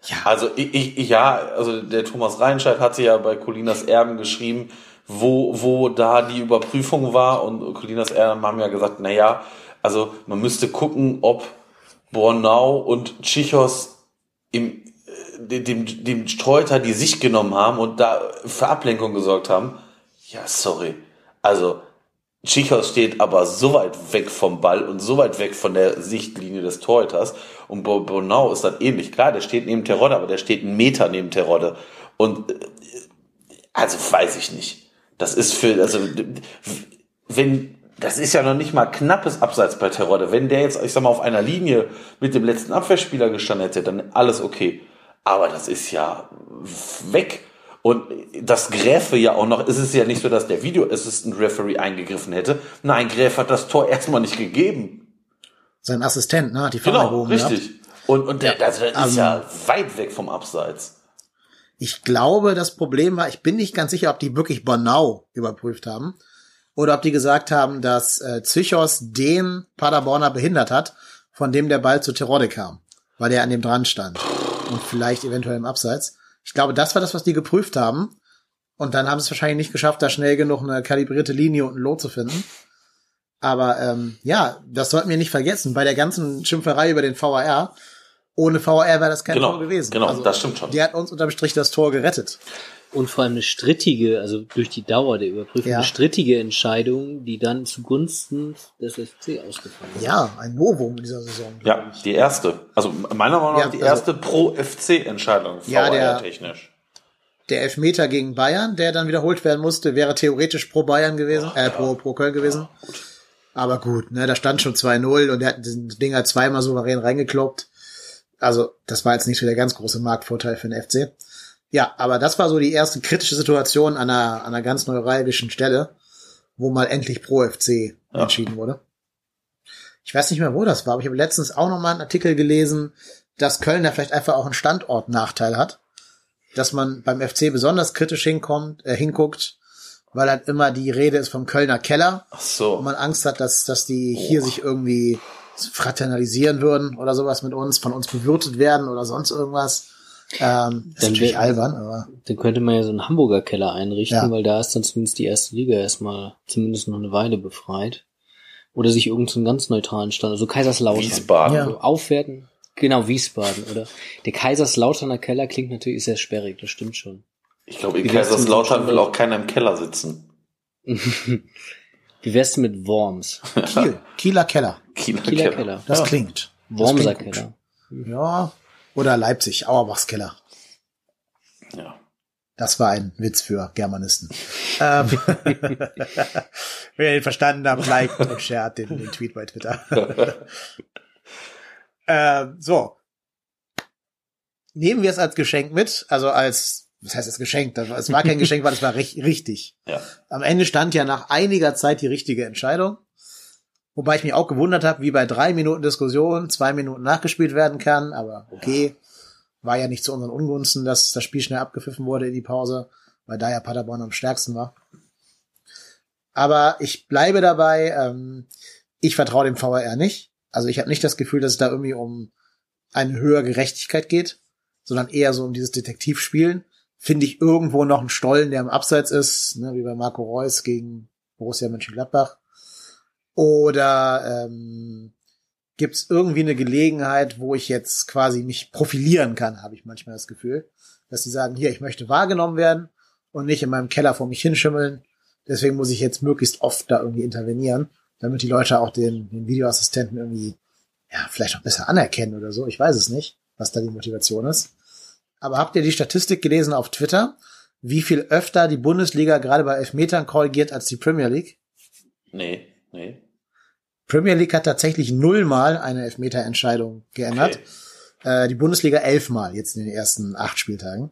Ja. Also ich, ich, ja, also der Thomas Reinscheid hat sich ja bei Colinas Erben geschrieben, wo, wo da die Überprüfung war und Colinas Erben haben ja gesagt, na ja, also man müsste gucken, ob Bornau und Tschichos im, äh, dem, dem Streuter die Sicht genommen haben und da für Ablenkung gesorgt haben. Ja, sorry. Also, Tschichos steht aber so weit weg vom Ball und so weit weg von der Sichtlinie des Torhüters. Und Bornau ist dann ähnlich. Klar, der steht neben Terodde, aber der steht einen Meter neben Terodde. Und, äh, also weiß ich nicht. Das ist für, also, wenn, das ist ja noch nicht mal knappes Abseits bei Terodde. Wenn der jetzt, ich sag mal, auf einer Linie mit dem letzten Abwehrspieler gestanden hätte, dann alles okay. Aber das ist ja weg. Und das Gräfe ja auch noch, ist es ja nicht so, dass der Video Assistant Referee eingegriffen hätte. Nein, Gräf hat das Tor erstmal nicht gegeben. Sein Assistent, ne, hat die Fahne genau, gehoben. Richtig. Gehabt. Und, und der, das, das ist ja ähm, weit weg vom Abseits. Ich glaube, das Problem war, ich bin nicht ganz sicher, ob die wirklich Bornau überprüft haben oder ob die gesagt haben, dass äh, Zychos den Paderborner behindert hat, von dem der Ball zu Terodde kam, weil der an dem dran stand und vielleicht eventuell im Abseits. Ich glaube, das war das, was die geprüft haben. Und dann haben sie es wahrscheinlich nicht geschafft, da schnell genug eine kalibrierte Linie und ein Lot zu finden. Aber ähm, ja, das sollten wir nicht vergessen. Bei der ganzen Schimpferei über den VAR ohne VR wäre das kein Genau, Tor gewesen. genau, also, das stimmt schon. Der hat uns unterm Strich das Tor gerettet. Und vor allem eine strittige, also durch die Dauer der Überprüfung, Ja. eine strittige Entscheidung, die dann zugunsten des FC ausgefallen ist. Ja, ein Novum in dieser Saison. Ja, die erste. Also meiner Meinung nach Ja, die also- erste Pro-FC-Entscheidung, Ja, der- technisch. Der Elfmeter gegen Bayern, der dann wiederholt werden musste, wäre theoretisch pro Bayern gewesen, äh, pro, pro Köln gewesen. Aber gut, ne, da stand schon 2-0 und er hat den Dinger zweimal souverän reingekloppt. Also, das war jetzt nicht so der ganz große Marktvorteil für den FC. Ja, aber das war so die erste kritische Situation an einer, an einer ganz neuralgischen Stelle, wo mal endlich pro FC Ja. entschieden wurde. Ich weiß nicht mehr, wo das war, aber ich habe letztens auch noch mal einen Artikel gelesen, dass Köln da vielleicht einfach auch einen Standortnachteil hat. Dass man beim FC besonders kritisch hinkommt, äh, hinguckt, weil halt immer die Rede ist vom Kölner Keller Ach so. und man Angst hat, dass, dass die hier sich irgendwie fraternalisieren würden oder sowas mit uns, von uns bewirtet werden oder sonst irgendwas. Ähm, ist Dann natürlich wär- albern, aber Dann könnte man ja so einen Hamburger Keller einrichten, Ja. weil da ist dann zumindest die erste Liga erstmal zumindest noch eine Weile befreit. Oder sich irgendeinen ganz neutralen Stand, also Kaiserslautern. Wiesbaden. Ja. So aufwerten. Genau, Wiesbaden, oder? Der Kaiserslauterner Keller klingt natürlich sehr sperrig, das stimmt schon. Ich glaube, in Kaiserslautern will auch keiner im Keller sitzen. *laughs* Wie wär's denn mit Worms? Kiel, *laughs* Kieler Keller, Kieler, Kieler Keller. Keller. das klingt. Wormser klingt gut. Keller. Ja, oder Leipzig, Auerbachs Keller. Ja. Das war ein Witz für Germanisten. *laughs* ähm, *laughs* wer ihn verstanden hat, liked und shared den, den Tweet bei Twitter. *laughs* ähm, so. Nehmen wir es als Geschenk mit, also als, was heißt Geschenk? Das war- Es war kein Geschenk, weil es war richtig. Ja. Am Ende stand ja nach einiger Zeit die richtige Entscheidung. Wobei ich mich auch gewundert habe, wie bei drei Minuten Diskussion zwei Minuten nachgespielt werden kann, aber okay. War ja nicht zu unseren Ungunsten, dass das Spiel schnell abgepfiffen wurde in die Pause, weil da ja Paderborn am stärksten war. Aber ich bleibe dabei, ähm, ich vertraue dem VAR nicht. Also ich habe nicht das Gefühl, dass es da irgendwie um eine höhere Gerechtigkeit geht, sondern eher so um dieses Detektivspielen. Finde ich irgendwo noch einen Stollen, der im Abseits ist, ne, wie bei Marco Reus gegen Borussia Mönchengladbach. Oder ähm, gibt es irgendwie eine Gelegenheit, wo ich jetzt quasi mich profilieren kann, habe ich manchmal das Gefühl. Dass sie sagen, hier, ich möchte wahrgenommen werden und nicht in meinem Keller vor mich hinschimmeln. Deswegen muss ich jetzt möglichst oft da irgendwie intervenieren, damit die Leute auch den, den Videoassistenten irgendwie, ja, vielleicht auch besser anerkennen oder so. Ich weiß es nicht, was da die Motivation ist. Aber habt ihr die Statistik gelesen auf Twitter, wie viel öfter die Bundesliga gerade bei Elfmetern korrigiert als die Premier League? Nee, nee. Premier League hat tatsächlich nullmal eine Elfmeterentscheidung geändert. Äh, die Bundesliga elfmal jetzt in den ersten acht Spieltagen.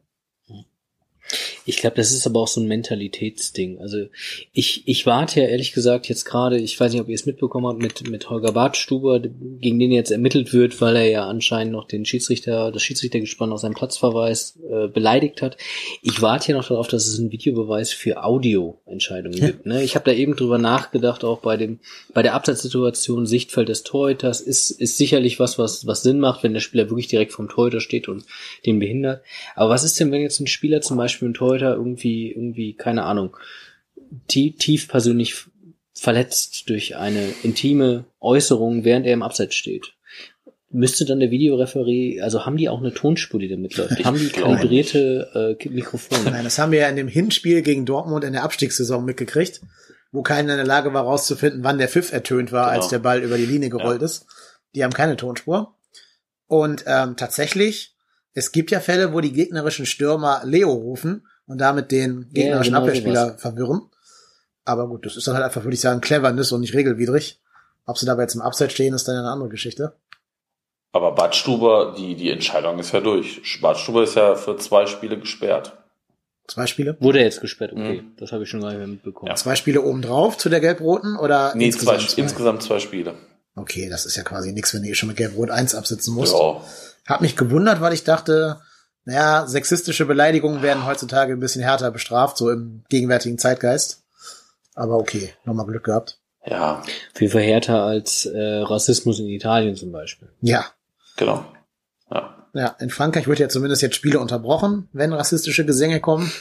Ich glaube, das ist aber auch so ein Mentalitätsding. Also ich, ich warte ja ehrlich gesagt jetzt gerade, ich weiß nicht, ob ihr es mitbekommen habt, mit, mit Holger Bartstuber, gegen den jetzt ermittelt wird, weil er ja anscheinend noch den Schiedsrichter, das Schiedsrichtergespann auf seinen Platzverweis äh, beleidigt hat. Ich warte ja noch darauf, dass es einen Videobeweis für Audioentscheidungen gibt. Ne? Ich habe da eben drüber nachgedacht, auch bei dem, bei der Absatzsituation, Sichtfeld des Torhüters ist, ist sicherlich was, was, was Sinn macht, wenn der Spieler wirklich direkt vom Torhüter steht und den behindert. Aber was ist denn, wenn jetzt ein Spieler zum Beispiel ein Torhüter irgendwie, irgendwie, keine Ahnung, tief, tief persönlich verletzt durch eine intime Äußerung, während er im Abseits steht? Müsste dann der Videoreferee, also haben die auch eine Tonspur, die da mitläuft? Ich haben die kalibrierte äh, Mikrofone? Nein, das haben wir ja in dem Hinspiel gegen Dortmund in der Abstiegssaison mitgekriegt, wo keiner in der Lage war rauszufinden, wann der Pfiff ertönt war, Genau. als der Ball über die Linie gerollt Ja. ist. Die haben keine Tonspur. Und ähm, tatsächlich, es gibt ja Fälle, wo die gegnerischen Stürmer Leo rufen und damit den gegnerischen genau Abwehrspieler verwirren. Aber gut, das ist dann halt einfach, würde ich sagen, Cleverness und nicht regelwidrig. Ob sie dabei jetzt im Abseits stehen, ist dann eine andere Geschichte. Aber Badstuber, die, die Entscheidung ist ja durch. Badstuber ist ja für zwei Spiele gesperrt. Zwei Spiele. Wurde er jetzt gesperrt? Okay, Mhm. das habe ich schon gar nicht mehr mitbekommen. Ja. Zwei Spiele obendrauf zu der Gelb-Roten oder Nee, zwei, insgesamt zwei? insgesamt zwei Spiele. Okay, das ist ja quasi nichts, wenn du eh schon mit Gelb-Rot 1 absitzen musst. Ja. Hab mich gewundert, weil ich dachte, naja, sexistische Beleidigungen werden heutzutage ein bisschen härter bestraft, so im gegenwärtigen Zeitgeist. Aber okay, nochmal Glück gehabt. Ja, Viel verhärter als äh, Rassismus in Italien zum Beispiel. Ja, genau. Ja. ja, in Frankreich wird ja zumindest jetzt Spiele unterbrochen, wenn rassistische Gesänge kommen.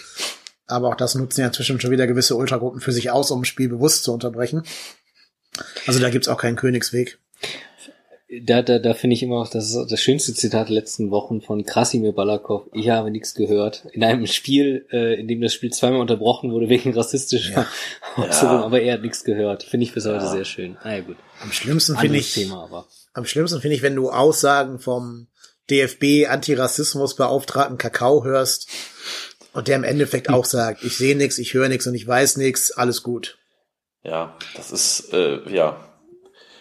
Aber auch das nutzen ja inzwischen schon wieder gewisse Ultragruppen für sich aus, um ein Spiel bewusst zu unterbrechen. Also da gibt's auch keinen Königsweg. Da, da, da finde ich immer auch das, das schönste Zitat der letzten Wochen von Krasimir Balakov. Ich habe nichts gehört. In einem Spiel, äh, in dem das Spiel zweimal unterbrochen wurde wegen rassistischer ja. *laughs* Ja. aber er hat nichts gehört. Finde ich bis heute ja. sehr schön. Naja, gut. Am schlimmsten finde ich, Thema, aber. am schlimmsten finde ich, wenn du Aussagen vom DFB Antirassismusbeauftragten Kakao hörst und der im Endeffekt auch sagt, ich sehe nichts, ich höre nichts und ich weiß nichts, alles gut. Ja, das ist, äh, ja,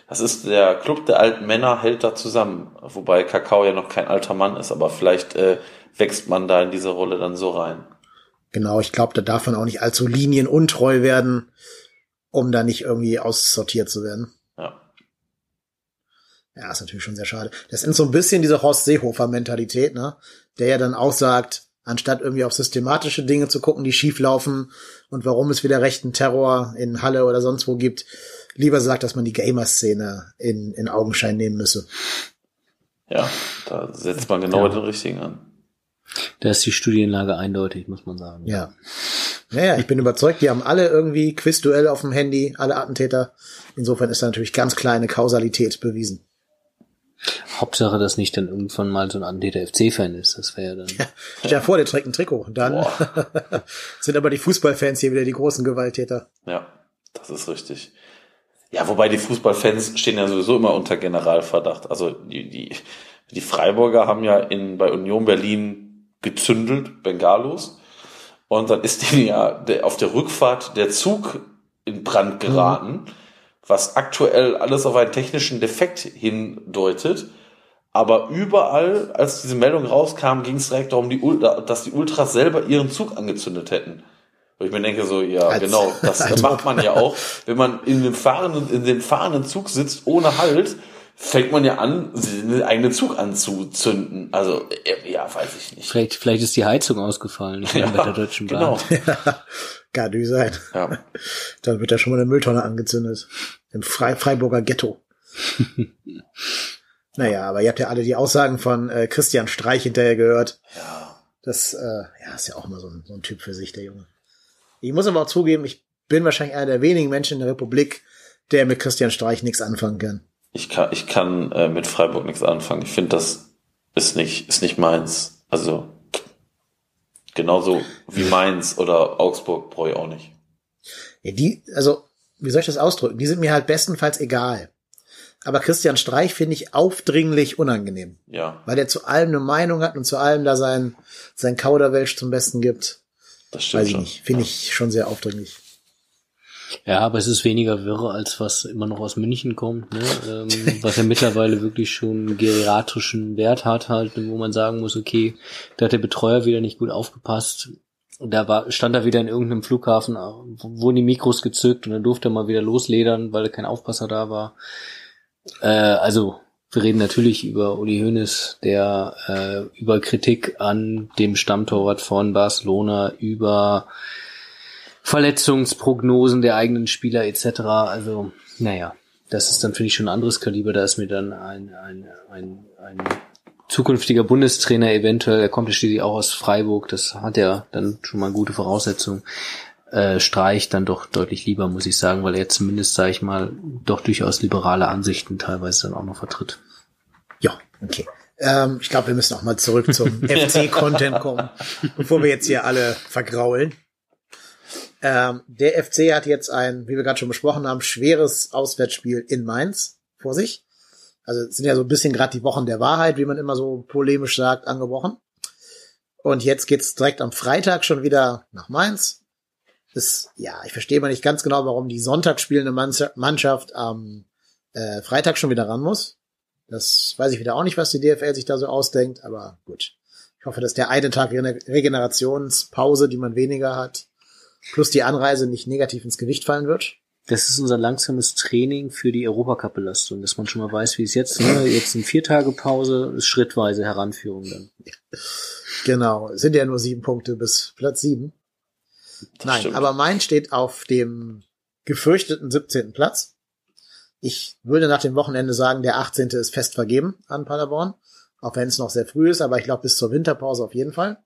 das ist der Club der alten Männer hält da zusammen, wobei Kakao ja noch kein alter Mann ist, aber vielleicht äh, wächst man da in diese Rolle dann so rein. Genau, ich glaube, da darf man auch nicht allzu linienuntreu werden, um da nicht irgendwie aussortiert zu werden. Ja. Ja, ist natürlich schon sehr schade. Das ist so ein bisschen diese Horst Seehofer-Mentalität, ne? Der ja dann auch sagt, anstatt irgendwie auf systematische Dinge zu gucken, die schief laufen und warum es wieder rechten Terror in Halle oder sonst wo gibt, lieber sagt, dass man die Gamer-Szene in, in Augenschein nehmen müsse. Ja, da setzt man genau ja. den richtigen an. Da ist die Studienlage eindeutig, muss man sagen. Ja. Naja, ich bin überzeugt, die haben alle irgendwie Quizduell auf dem Handy, alle Attentäter. Insofern ist da natürlich ganz kleine Kausalität bewiesen. Hauptsache, dass nicht dann irgendwann mal so ein Attentäter FC-Fan ist. Das wäre ja dann. Ja, stell dir vor, der trägt ein Trikot. Und dann *laughs* sind aber die Fußballfans hier wieder die großen Gewalttäter. Ja, das ist richtig. Ja, wobei die Fußballfans stehen ja sowieso immer unter Generalverdacht. Also die, die, die Freiburger haben ja in, bei Union Berlin gezündelt, Bengalos. Und dann ist denen ja der, auf der Rückfahrt der Zug in Brand geraten, mhm. Was aktuell alles auf einen technischen Defekt hindeutet. Aber überall, als diese Meldung rauskam, ging es direkt darum, die, dass die Ultras selber ihren Zug angezündet hätten. Wo ich mir denke so, ja, als, genau, das *laughs* macht man ja auch. Wenn man in dem fahrenden, in dem fahrenden Zug sitzt, ohne Halt, fängt man ja an, den eigenen Zug anzuzünden. Also, äh, ja, weiß ich nicht. Vielleicht, vielleicht ist die Heizung ausgefallen ja, bei der Deutschen Bahn. Genau. *laughs* Ja, kann du sein. Ja. *laughs* Dann wird ja schon mal eine Mülltonne angezündet. Im Fre Freiburger Ghetto. *laughs* naja, aber ihr habt ja alle die Aussagen von äh, Christian Streich hinterher gehört. Ja. Das äh, ja, ist ja auch immer so ein, so ein Typ für sich, der Junge. Ich muss aber auch zugeben, ich bin wahrscheinlich einer der wenigen Menschen in der Republik, der mit Christian Streich nichts anfangen kann. Ich kann, ich kann äh, mit Freiburg nichts anfangen. Ich finde, das ist nicht, ist nicht meins. Also genauso wie Mainz oder Augsburg brauche ich auch nicht. Ja, die, also, wie soll ich das ausdrücken? Die sind mir halt bestenfalls egal. Aber Christian Streich finde ich aufdringlich unangenehm. Ja. Weil er zu allem eine Meinung hat und zu allem da sein, sein Kauderwelsch zum Besten gibt. Das stimmt Weiß ich schon. nicht. Finde ich schon sehr aufdringlich. Ja, aber es ist weniger wirre, als was immer noch aus München kommt, ne? ähm, was ja mittlerweile wirklich schon geriatrischen Wert hat, halt, wo man sagen muss, okay, da hat der Betreuer wieder nicht gut aufgepasst. Da war, stand er wieder in irgendeinem Flughafen, wurden die Mikros gezückt und dann durfte er mal wieder losledern, weil kein Aufpasser da war. Äh, also wir reden natürlich über Uli Hoeneß, der äh, über Kritik an dem Stammtorwart von Barcelona, über Verletzungsprognosen der eigenen Spieler etc. Also, naja, das ist dann, finde ich, schon ein anderes Kaliber. Da ist mir dann ein, ein, ein, ein zukünftiger Bundestrainer eventuell, er kommt ja schließlich auch aus Freiburg, das hat ja dann schon mal gute Voraussetzungen. Äh, Streich dann doch deutlich lieber, muss ich sagen, weil er zumindest, sage ich mal, doch durchaus liberale Ansichten teilweise dann auch noch vertritt. Ja, okay. Ähm, ich glaube, wir müssen auch mal zurück zum *laughs* FC-Content kommen, bevor wir jetzt hier alle vergraulen. Ähm, der FC hat jetzt ein, wie wir gerade schon besprochen haben, schweres Auswärtsspiel in Mainz vor sich. Also es sind ja so ein bisschen gerade die Wochen der Wahrheit, wie man immer so polemisch sagt, angebrochen. Und jetzt geht's direkt am Freitag schon wieder nach Mainz. Das, ja, ich verstehe mal nicht ganz genau, warum die Sonntag spielende Mannschaft am äh, Freitag schon wieder ran muss. Das weiß ich wieder auch nicht, was die DFL sich da so ausdenkt, aber gut. Ich hoffe, dass der eine Tag Regenerationspause, die man weniger hat, plus die Anreise nicht negativ ins Gewicht fallen wird. Das ist unser langsames Training für die Europacup-Belastung, dass man schon mal weiß, wie es jetzt, ne? jetzt in vier Tage Pause, ist schrittweise Heranführung dann. Genau, es sind ja nur sieben Punkte bis Platz sieben. Das Nein, stimmt. aber mein steht auf dem gefürchteten 17. Platz. Ich würde nach dem Wochenende sagen, der 18. ist fest vergeben an Paderborn, auch wenn es noch sehr früh ist, aber ich glaube bis zur Winterpause auf jeden Fall.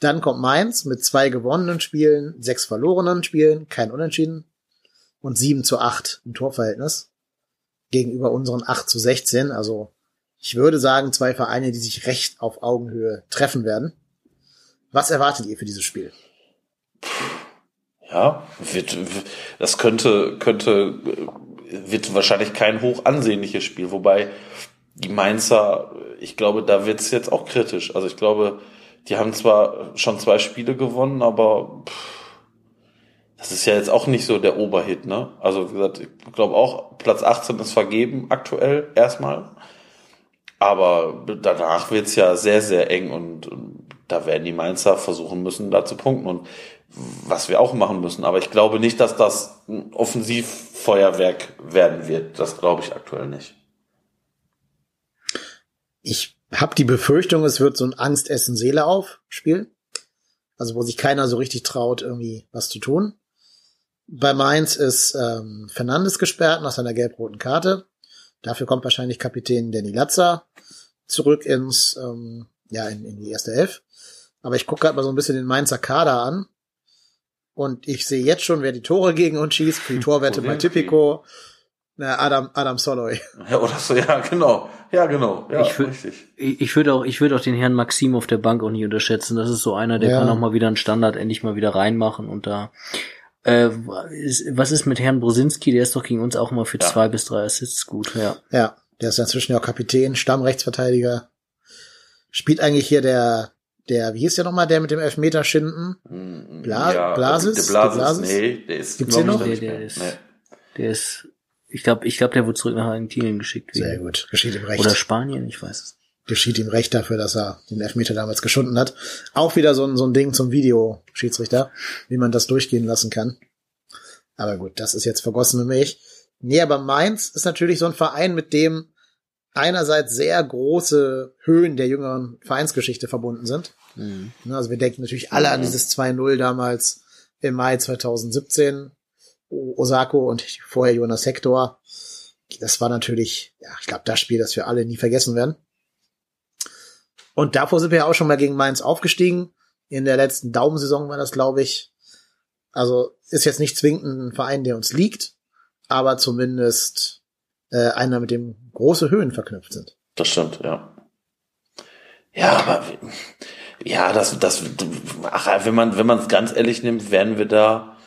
Dann kommt Mainz mit zwei gewonnenen Spielen, sechs verlorenen Spielen, kein Unentschieden und sieben zu acht im Torverhältnis. gegenüber unseren 8 zu 16. Also ich würde sagen, zwei Vereine, die sich recht auf Augenhöhe treffen werden. Was erwartet ihr für dieses Spiel? Ja, wird, das könnte, könnte, wird wahrscheinlich kein hoch ansehnliches Spiel, wobei die Mainzer, ich glaube, da wird's jetzt auch kritisch. Also ich glaube, die haben zwar schon zwei Spiele gewonnen, aber das ist ja jetzt auch nicht so der Oberhit, ne? Also wie gesagt, ich glaube auch, Platz 18 ist vergeben aktuell erstmal. Aber danach wird's ja sehr, sehr eng und, und da werden die Mainzer versuchen müssen, da zu punkten. Und was wir auch machen müssen. Aber ich glaube nicht, dass das ein Offensivfeuerwerk werden wird. Das glaube ich aktuell nicht. Ich habe die Befürchtung, es wird so ein Angst essen Seele auf Spiel. Also wo sich keiner so richtig traut, irgendwie was zu tun. Bei Mainz ist ähm, Fernandes gesperrt nach seiner gelb-roten Karte. Dafür kommt wahrscheinlich Kapitän Danny Latza zurück ins, ähm, ja, in, in die erste Elf. Aber ich gucke gerade mal so ein bisschen den Mainzer Kader an. Und ich sehe jetzt schon, wer die Tore gegen uns schießt. Für die Torwette bei Tipico. Na, Adam, Adam Soloy. Ja, oder so, ja, genau. Ja, genau. Ja, ich würde ich würde auch, ich würde auch den Herrn Maxim auf der Bank auch nicht unterschätzen. Das ist so einer, der ja. kann auch mal wieder einen Standard endlich mal wieder reinmachen und da, äh, was ist mit Herrn Brosinski? Der ist doch gegen uns auch mal für ja. zwei bis drei Assists gut, ja. Ja, der ist inzwischen ja auch Kapitän, Stammrechtsverteidiger. Spielt eigentlich hier der, der, wie hieß der nochmal, der mit dem Elfmeter schinden? Mm, Bla ja, Blasis? Der Blasis? Der Blasis? Nee, der ist, Gibt's den noch? Der, der, ist, nee. der ist, ich glaube, ich glaube, der wurde zurück nach Argentinien geschickt. Sehr gut, geschieht ihm recht. Oder Spanien, ich weiß es. Geschieht ihm recht dafür, dass er den Elfmeter damals geschunden hat. Auch wieder so ein, so ein Ding zum Videoschiedsrichter, wie man das durchgehen lassen kann. Aber gut, das ist jetzt vergossene Milch. Nee, aber Mainz ist natürlich so ein Verein, mit dem einerseits sehr große Höhen der jüngeren Vereinsgeschichte verbunden sind. Mhm. Also wir denken natürlich alle an dieses 2-0 damals im Mai 2017. Osako und vorher Jonas Hector. Das war natürlich, ja, ich glaube, das Spiel, das wir alle nie vergessen werden. Und davor sind wir ja auch schon mal gegen Mainz aufgestiegen. In der letzten Daumensaison war das, glaube ich. Also ist jetzt nicht zwingend ein Verein, der uns liegt, aber zumindest äh, einer, mit dem große Höhen verknüpft sind. Das stimmt, ja. Ja, aber ja, das, das, ach, wenn man, wenn man es ganz ehrlich nimmt, werden wir da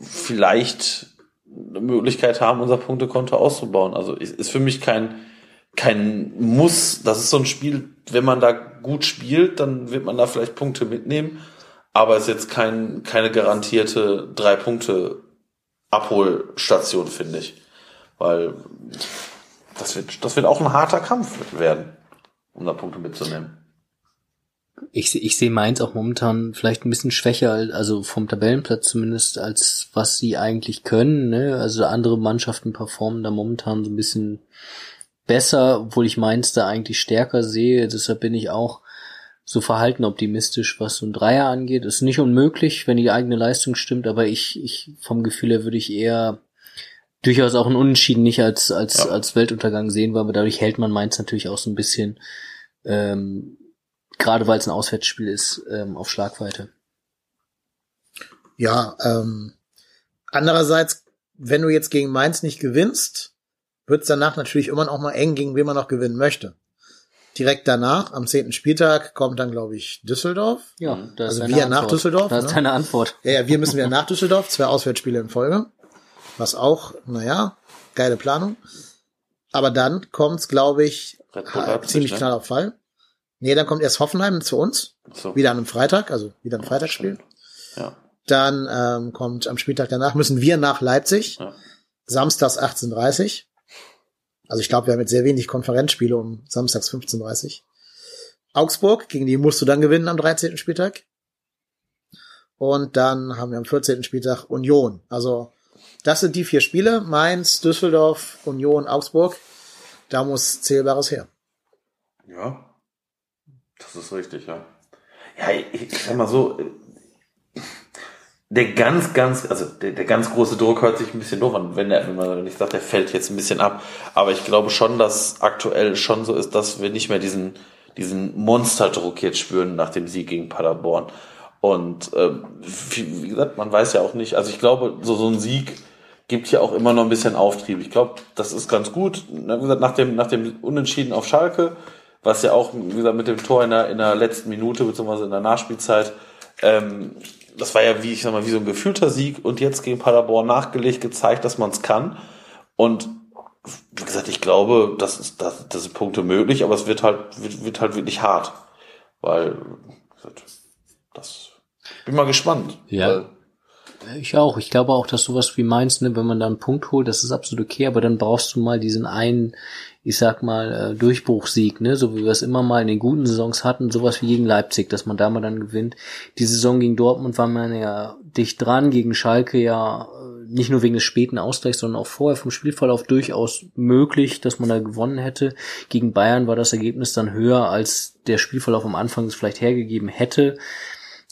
vielleicht eine Möglichkeit haben, unser Punktekonto auszubauen. Also ist für mich kein, kein Muss. Das ist so ein Spiel, wenn man da gut spielt, dann wird man da vielleicht Punkte mitnehmen. Aber es ist jetzt kein, keine garantierte drei Punkte Abholstation, finde ich. Weil das wird, das wird auch ein harter Kampf werden, um da Punkte mitzunehmen ich, ich sehe Mainz auch momentan vielleicht ein bisschen schwächer, also vom Tabellenplatz zumindest, als was sie eigentlich können. Ne? Also andere Mannschaften performen da momentan so ein bisschen besser, obwohl ich Mainz da eigentlich stärker sehe. Deshalb bin ich auch so verhalten optimistisch, was so ein Dreier angeht. Ist nicht unmöglich, wenn die eigene Leistung stimmt, aber ich, ich vom Gefühl her würde ich eher durchaus auch einen Unentschieden nicht als, als, ja. als Weltuntergang sehen, weil dadurch hält man Mainz natürlich auch so ein bisschen ähm, gerade weil es ein Auswärtsspiel ist, ähm, auf Schlagweite. Ja, ähm, andererseits, wenn du jetzt gegen Mainz nicht gewinnst, wird es danach natürlich immer noch mal eng, gegen wen man noch gewinnen möchte. Direkt danach, am zehnten Spieltag, kommt dann, glaube ich, Düsseldorf. Ja, das also ist wir nach Düsseldorf. Das ist ne? deine Antwort. Ja, ja, wir müssen wieder nach Düsseldorf, zwei Auswärtsspiele in Folge. Was auch, naja, geile Planung. Aber dann kommt's, glaube ich, ziemlich ne? klar auf Fall. Nee, dann kommt erst Hoffenheim zu uns. So. Wieder an einem Freitag, also wieder ein Freitagsspiel. Ja. Dann ähm, kommt am Spieltag danach, müssen wir nach Leipzig. Ja. Samstags 18.30 Also ich glaube, wir haben jetzt sehr wenig Konferenzspiele um samstags 15.30 Augsburg, gegen die musst du dann gewinnen am 13. Spieltag. Und dann haben wir am 14. Spieltag Union. Also das sind die vier Spiele. Mainz, Düsseldorf, Union, Augsburg. Da muss Zählbares her. Ja, das ist richtig, ja. Ja, ich, ich sag mal so, der ganz, ganz, also der, der ganz große Druck hört sich ein bisschen doof an, wenn, der, wenn man nicht sagt, der fällt jetzt ein bisschen ab. Aber ich glaube schon, dass aktuell schon so ist, dass wir nicht mehr diesen, diesen Monsterdruck jetzt spüren nach dem Sieg gegen Paderborn. Und äh, wie, wie gesagt, man weiß ja auch nicht, also ich glaube, so, so ein Sieg gibt hier auch immer noch ein bisschen Auftrieb. Ich glaube, das ist ganz gut. Wie gesagt, nach dem, nach dem Unentschieden auf Schalke, was ja auch, wie gesagt, mit dem Tor in der, in der letzten Minute, beziehungsweise in der Nachspielzeit, ähm, das war ja wie, ich sag mal, wie so ein gefühlter Sieg und jetzt gegen Paderborn nachgelegt, gezeigt, dass man es kann. Und wie gesagt, ich glaube, das ist, das, das sind Punkte möglich, aber es wird halt, wird, wird halt wirklich hart. Weil, das, bin mal gespannt. Ja. Ich auch. Ich glaube auch, dass sowas wie Mainz, ne, wenn man da einen Punkt holt, das ist absolut okay, aber dann brauchst du mal diesen einen, ich sag mal, äh, Durchbruchsieg, ne, so wie wir es immer mal in den guten Saisons hatten, sowas wie gegen Leipzig, dass man da mal dann gewinnt. Die Saison gegen Dortmund war man ja dicht dran, gegen Schalke ja äh, nicht nur wegen des späten Ausgleichs, sondern auch vorher vom Spielverlauf durchaus möglich, dass man da gewonnen hätte. Gegen Bayern war das Ergebnis dann höher, als der Spielverlauf am Anfang es vielleicht hergegeben hätte.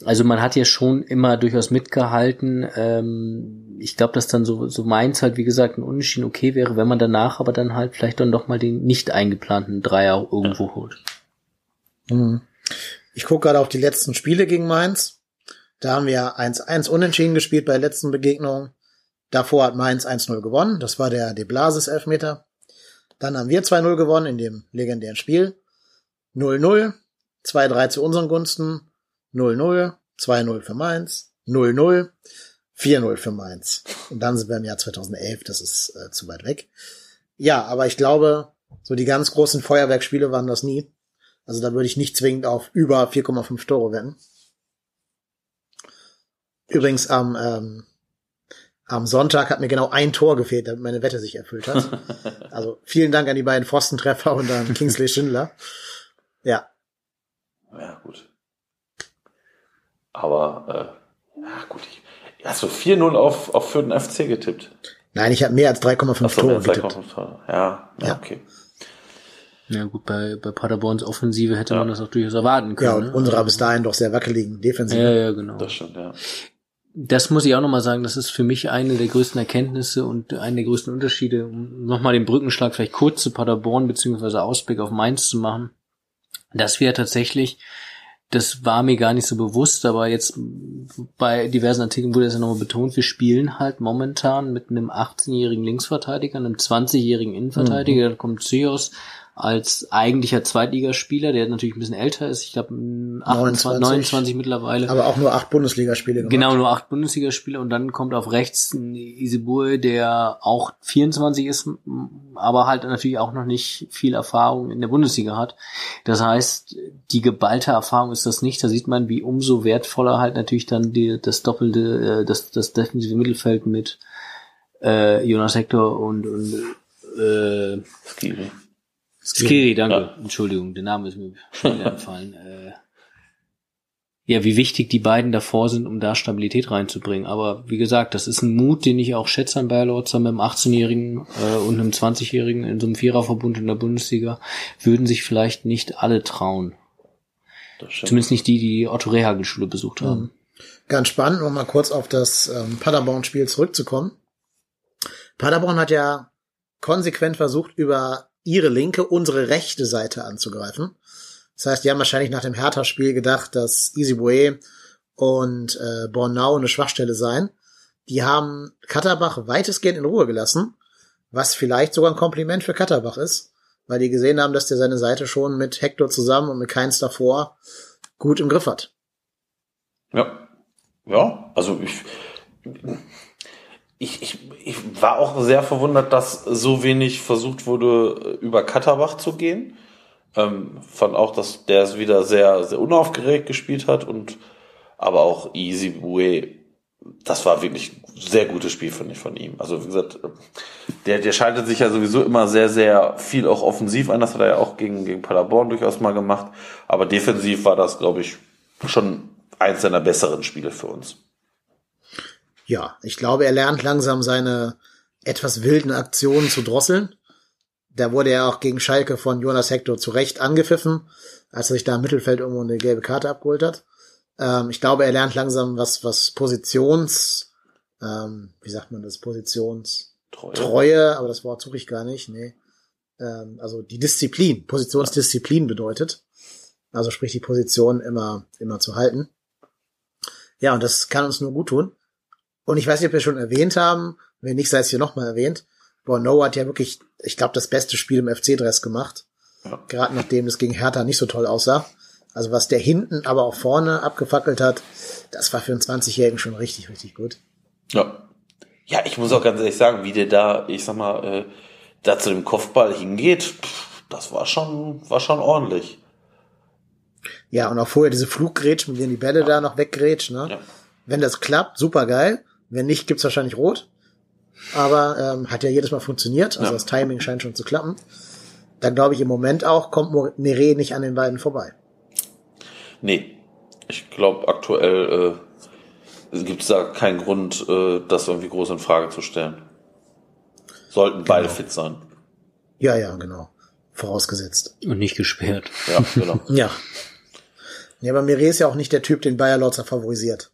Also man hat ja schon immer durchaus mitgehalten. Ähm, ich glaube, dass dann so, so Mainz halt, wie gesagt, ein Unentschieden okay wäre, wenn man danach aber dann halt vielleicht dann doch mal den nicht eingeplanten Dreier irgendwo holt. Mhm. Ich gucke gerade auf die letzten Spiele gegen Mainz. Da haben wir 1-1 unentschieden gespielt bei der letzten Begegnung. Davor hat Mainz 1-0 gewonnen. Das war der De Blasis Elfmeter. Dann haben wir 2-0 gewonnen in dem legendären Spiel. 0-0, 2-3 zu unseren Gunsten. 0-0, 2-0 für Mainz, 0-0, 4-0 für Mainz. Und dann sind wir im Jahr 2011, das ist äh, zu weit weg. Ja, aber ich glaube, so die ganz großen Feuerwerkspiele waren das nie. Also da würde ich nicht zwingend auf über 4,5 Tore wetten. Übrigens am, ähm, am Sonntag hat mir genau ein Tor gefehlt, damit meine Wette sich erfüllt hat. *laughs* Also vielen Dank an die beiden Pfostentreffer und an Kingsley Schindler. Ja, ja, gut. Aber, äh, ja, gut. Ich, hast du 4-0 auf, auf für den FC getippt? nein, ich habe mehr als 3,5 Ach so, Tore getippt. Ja, ja, Ja. okay. Ja gut, bei, bei Paderborns Offensive hätte Ja. man das auch durchaus erwarten Ja, können. und ne? unserer bis dahin doch sehr wackeligen Defensive. Ja, ja, genau. Das stimmt, ja. das muss ich auch nochmal sagen, das ist für mich eine der größten Erkenntnisse und eine der größten Unterschiede, um nochmal den Brückenschlag vielleicht kurz zu Paderborn beziehungsweise Ausblick auf Mainz zu machen, dass wir tatsächlich, das war mir gar nicht so bewusst, aber jetzt bei diversen Artikeln wurde es ja nochmal betont, wir spielen halt momentan mit einem 18-jährigen Linksverteidiger, einem 20-jährigen Innenverteidiger, da kommt Zios als eigentlicher Zweitligaspieler, der natürlich ein bisschen älter ist, ich glaube 28, 29. 29 mittlerweile. Aber auch nur acht Bundesligaspiele gemacht. Genau, nur acht Bundesligaspiele und dann kommt auf rechts ein Isibur, der auch 24 ist, aber halt natürlich auch noch nicht viel Erfahrung in der Bundesliga hat. Das heißt, die geballte Erfahrung ist das nicht. Da sieht man, wie umso wertvoller halt natürlich dann die, das doppelte, äh, das, das defensive Mittelfeld mit äh, Jonas Hector und, und äh, Skiri. Skiri, danke. Ja. Entschuldigung, der Name ist mir schon wieder entfallen. *laughs* Äh, ja, wie wichtig die beiden davor sind, um da Stabilität reinzubringen. Aber wie gesagt, das ist ein Mut, den ich auch schätze an Bayer Lorz, mit einem 18-Jährigen äh, und einem 20-Jährigen in so einem Viererverbund in der Bundesliga, würden sich vielleicht nicht alle trauen. Zumindest nicht die, die Otto Rehagel-Schule besucht haben. Ganz spannend, um mal kurz auf das ähm, Paderborn-Spiel zurückzukommen. Paderborn hat ja konsequent versucht, über ihre linke, unsere rechte Seite anzugreifen. Das heißt, die haben wahrscheinlich nach dem Hertha-Spiel gedacht, dass Easy und äh, Bornau eine Schwachstelle seien. Die haben Katterbach weitestgehend in Ruhe gelassen, was vielleicht sogar ein Kompliment für Katterbach ist, weil die gesehen haben, dass der seine Seite schon mit Hector zusammen und mit Keins davor gut im Griff hat. Ja. Ja, also ich, ich, ich, ich war auch sehr verwundert, dass so wenig versucht wurde, über Katterbach zu gehen. Ähm, fand auch, dass der es wieder sehr, sehr unaufgeregt gespielt hat und aber auch Easy Bue, das war wirklich ein sehr gutes Spiel, finde ich, von ihm. Also wie gesagt, der, der schaltet sich ja sowieso immer sehr, sehr viel auch offensiv an. Das hat er ja auch gegen, gegen Paderborn durchaus mal gemacht. Aber defensiv war das, glaube ich, schon eins seiner besseren Spiele für uns. Ja, ich glaube, er lernt langsam seine etwas wilden Aktionen zu drosseln. Da wurde er auch gegen Schalke von Jonas Hector zu Recht angepfiffen, als er sich da im Mittelfeld irgendwo eine gelbe Karte abgeholt hat. Ähm, ich glaube, er lernt langsam was, was Positions, ähm, wie sagt man das, Positions Treue. Treue, aber das Wort suche ich gar nicht, nee. Ähm, also die Disziplin, Positionsdisziplin bedeutet. Also sprich die Position immer, immer zu halten. Ja, und das kann uns nur gut tun. Und ich weiß nicht, ob wir schon erwähnt haben, wenn nicht, sei es hier nochmal erwähnt. Bono hat ja wirklich, ich glaube, das beste Spiel im FC-Dress gemacht. Ja. Gerade nachdem es gegen Hertha nicht so toll aussah. Also was der hinten, aber auch vorne abgefackelt hat, das war für einen 20-Jährigen schon richtig, richtig gut. Ja. Ja, ich muss auch ganz ehrlich sagen, wie der da, ich sag mal, äh, da zu dem Kopfball hingeht, pff, das war schon, war schon ordentlich. Ja, und auch vorher diese Fluggrätschen, mit denen die Bälle ja. da noch weggrätschen, ne? Ja. Wenn das klappt, super geil. Wenn nicht, gibt's wahrscheinlich rot. Aber ähm, hat ja jedes Mal funktioniert. Also ja. das Timing scheint schon zu klappen. Dann glaube ich im Moment auch, kommt Mire nicht an den beiden vorbei. Nee. Ich glaube, aktuell äh, gibt es da keinen Grund, äh, das irgendwie groß in Frage zu stellen. Sollten genau. beide fit sein. Ja, ja, genau. Vorausgesetzt. Und nicht gesperrt. Ja, genau. *laughs* ja. Ja, aber Mire ist ja auch nicht der Typ, den Bayer Lorzer favorisiert.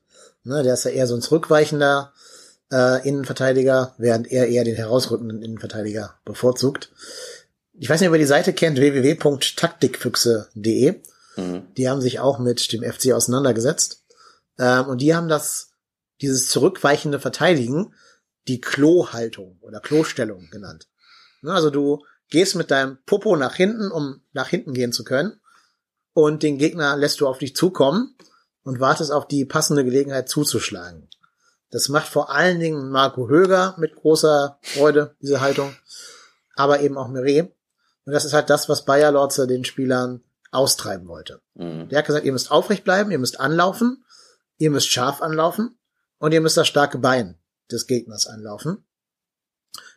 Ne, der ist ja eher so ein zurückweichender äh, Innenverteidiger, während er eher den herausrückenden Innenverteidiger bevorzugt. Ich weiß nicht, ob ihr die Seite kennt, www.taktikfüchse.de. Mhm. Die haben sich auch mit dem FC auseinandergesetzt. Ähm, und die haben das, dieses zurückweichende Verteidigen, die Klo-Haltung oder Klostellung genannt. Ne, also du gehst mit deinem Popo nach hinten, um nach hinten gehen zu können. Und den Gegner lässt du auf dich zukommen und wartest auf die passende Gelegenheit zuzuschlagen. Das macht vor allen Dingen Marco Höger mit großer Freude, diese Haltung. Aber eben auch Meret. Und das ist halt das, was Bayer Lorze den Spielern austreiben wollte. Mhm. Der hat gesagt, ihr müsst aufrecht bleiben, ihr müsst anlaufen, ihr müsst scharf anlaufen und ihr müsst das starke Bein des Gegners anlaufen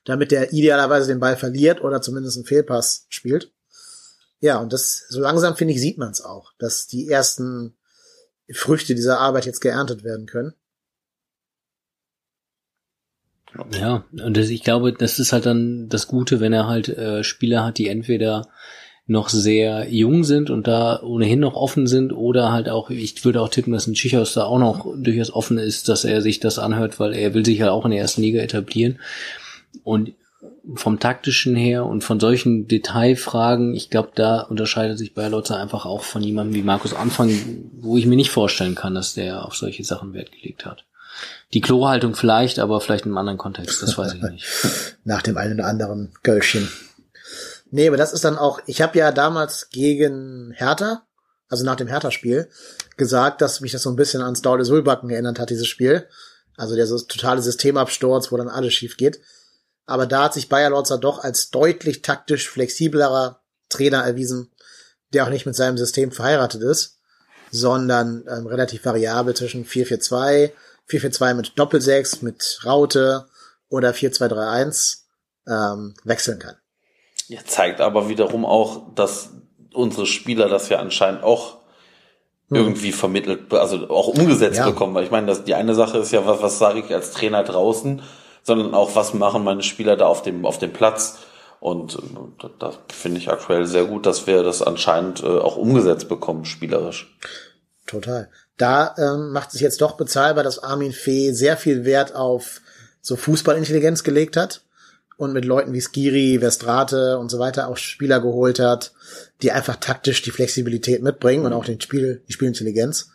damit der idealerweise den Ball verliert oder zumindest einen Fehlpass spielt. Ja, und das, so langsam finde ich, sieht man es auch, dass die ersten Früchte dieser Arbeit jetzt geerntet werden können. Ja, und das, ich glaube, das ist halt dann das Gute, wenn er halt äh, Spieler hat, die entweder noch sehr jung sind und da ohnehin noch offen sind oder halt auch, ich würde auch tippen, dass ein Schichhaus da auch noch durchaus offen ist, dass er sich das anhört, weil er will sich ja auch in der ersten Liga etablieren. Und vom taktischen her und von solchen Detailfragen, ich glaube, da unterscheidet sich Bayerlotzer einfach auch von jemandem wie Markus Anfang, wo ich mir nicht vorstellen kann, dass der auf solche Sachen Wert gelegt hat. Die Chlorhaltung vielleicht, aber vielleicht in einem anderen Kontext, das weiß ich nicht. *laughs* Nach dem einen oder anderen Gölschen. Nee, aber das ist dann auch, ich habe ja damals gegen Hertha, also nach dem Hertha-Spiel, gesagt, dass mich das so ein bisschen ans Daude Sulbacken erinnert hat, dieses Spiel. Also der so totale Systemabsturz, wo dann alles schief geht. Aber da hat sich Bayer Lorzer doch als deutlich taktisch flexiblerer Trainer erwiesen, der auch nicht mit seinem System verheiratet ist, sondern ähm, relativ variabel zwischen 4-4-2, 4-4-2 mit Doppelsechs, mit Raute oder 4-2-3-1 ähm, wechseln kann. Ja, zeigt aber wiederum auch, dass unsere Spieler das ja anscheinend auch hm. irgendwie vermittelt, also auch umgesetzt ja. bekommen. Weil ich meine, das, die eine Sache ist ja, was, was sage ich als Trainer draußen sondern auch, was machen meine Spieler da auf dem, auf dem Platz. Und äh, das finde ich aktuell sehr gut, dass wir das anscheinend äh, auch umgesetzt bekommen, spielerisch. Total. Da ähm, macht es jetzt doch bezahlbar, dass Armin Fee sehr viel Wert auf so Fußballintelligenz gelegt hat und mit Leuten wie Skiri, Westrate und so weiter auch Spieler geholt hat, die einfach taktisch die Flexibilität mitbringen und auch den Spiel, die Spielintelligenz.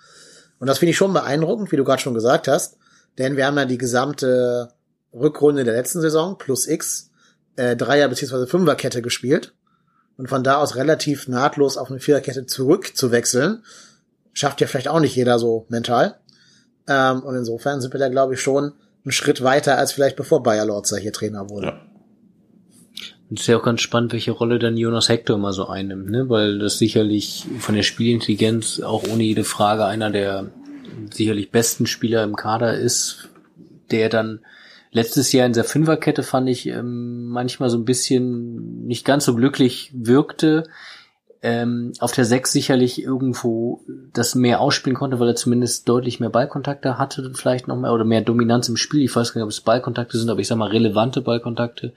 Und das finde ich schon beeindruckend, wie du gerade schon gesagt hast, denn wir haben ja die gesamte Rückrunde der letzten Saison plus X äh, Dreier- bzw. Fünferkette gespielt und von da aus relativ nahtlos auf eine Viererkette zurück zu wechseln, schafft ja vielleicht auch nicht jeder so mental. Ähm, und insofern sind wir da, glaube ich, schon einen Schritt weiter als vielleicht bevor Bayer Lorzer hier Trainer wurde. Ja. Und es ist ja auch ganz spannend, welche Rolle dann Jonas Hector immer so einnimmt, ne? Weil das sicherlich von der Spielintelligenz auch ohne jede Frage einer der sicherlich besten Spieler im Kader ist, der dann letztes Jahr in der Fünferkette fand ich ähm, manchmal so ein bisschen nicht ganz so glücklich wirkte. Ähm, auf der Sechs sicherlich irgendwo das mehr ausspielen konnte, weil er zumindest deutlich mehr Ballkontakte hatte, vielleicht noch mehr oder mehr Dominanz im Spiel. Ich weiß gar nicht, ob es Ballkontakte sind, aber ich sag mal relevante Ballkontakte.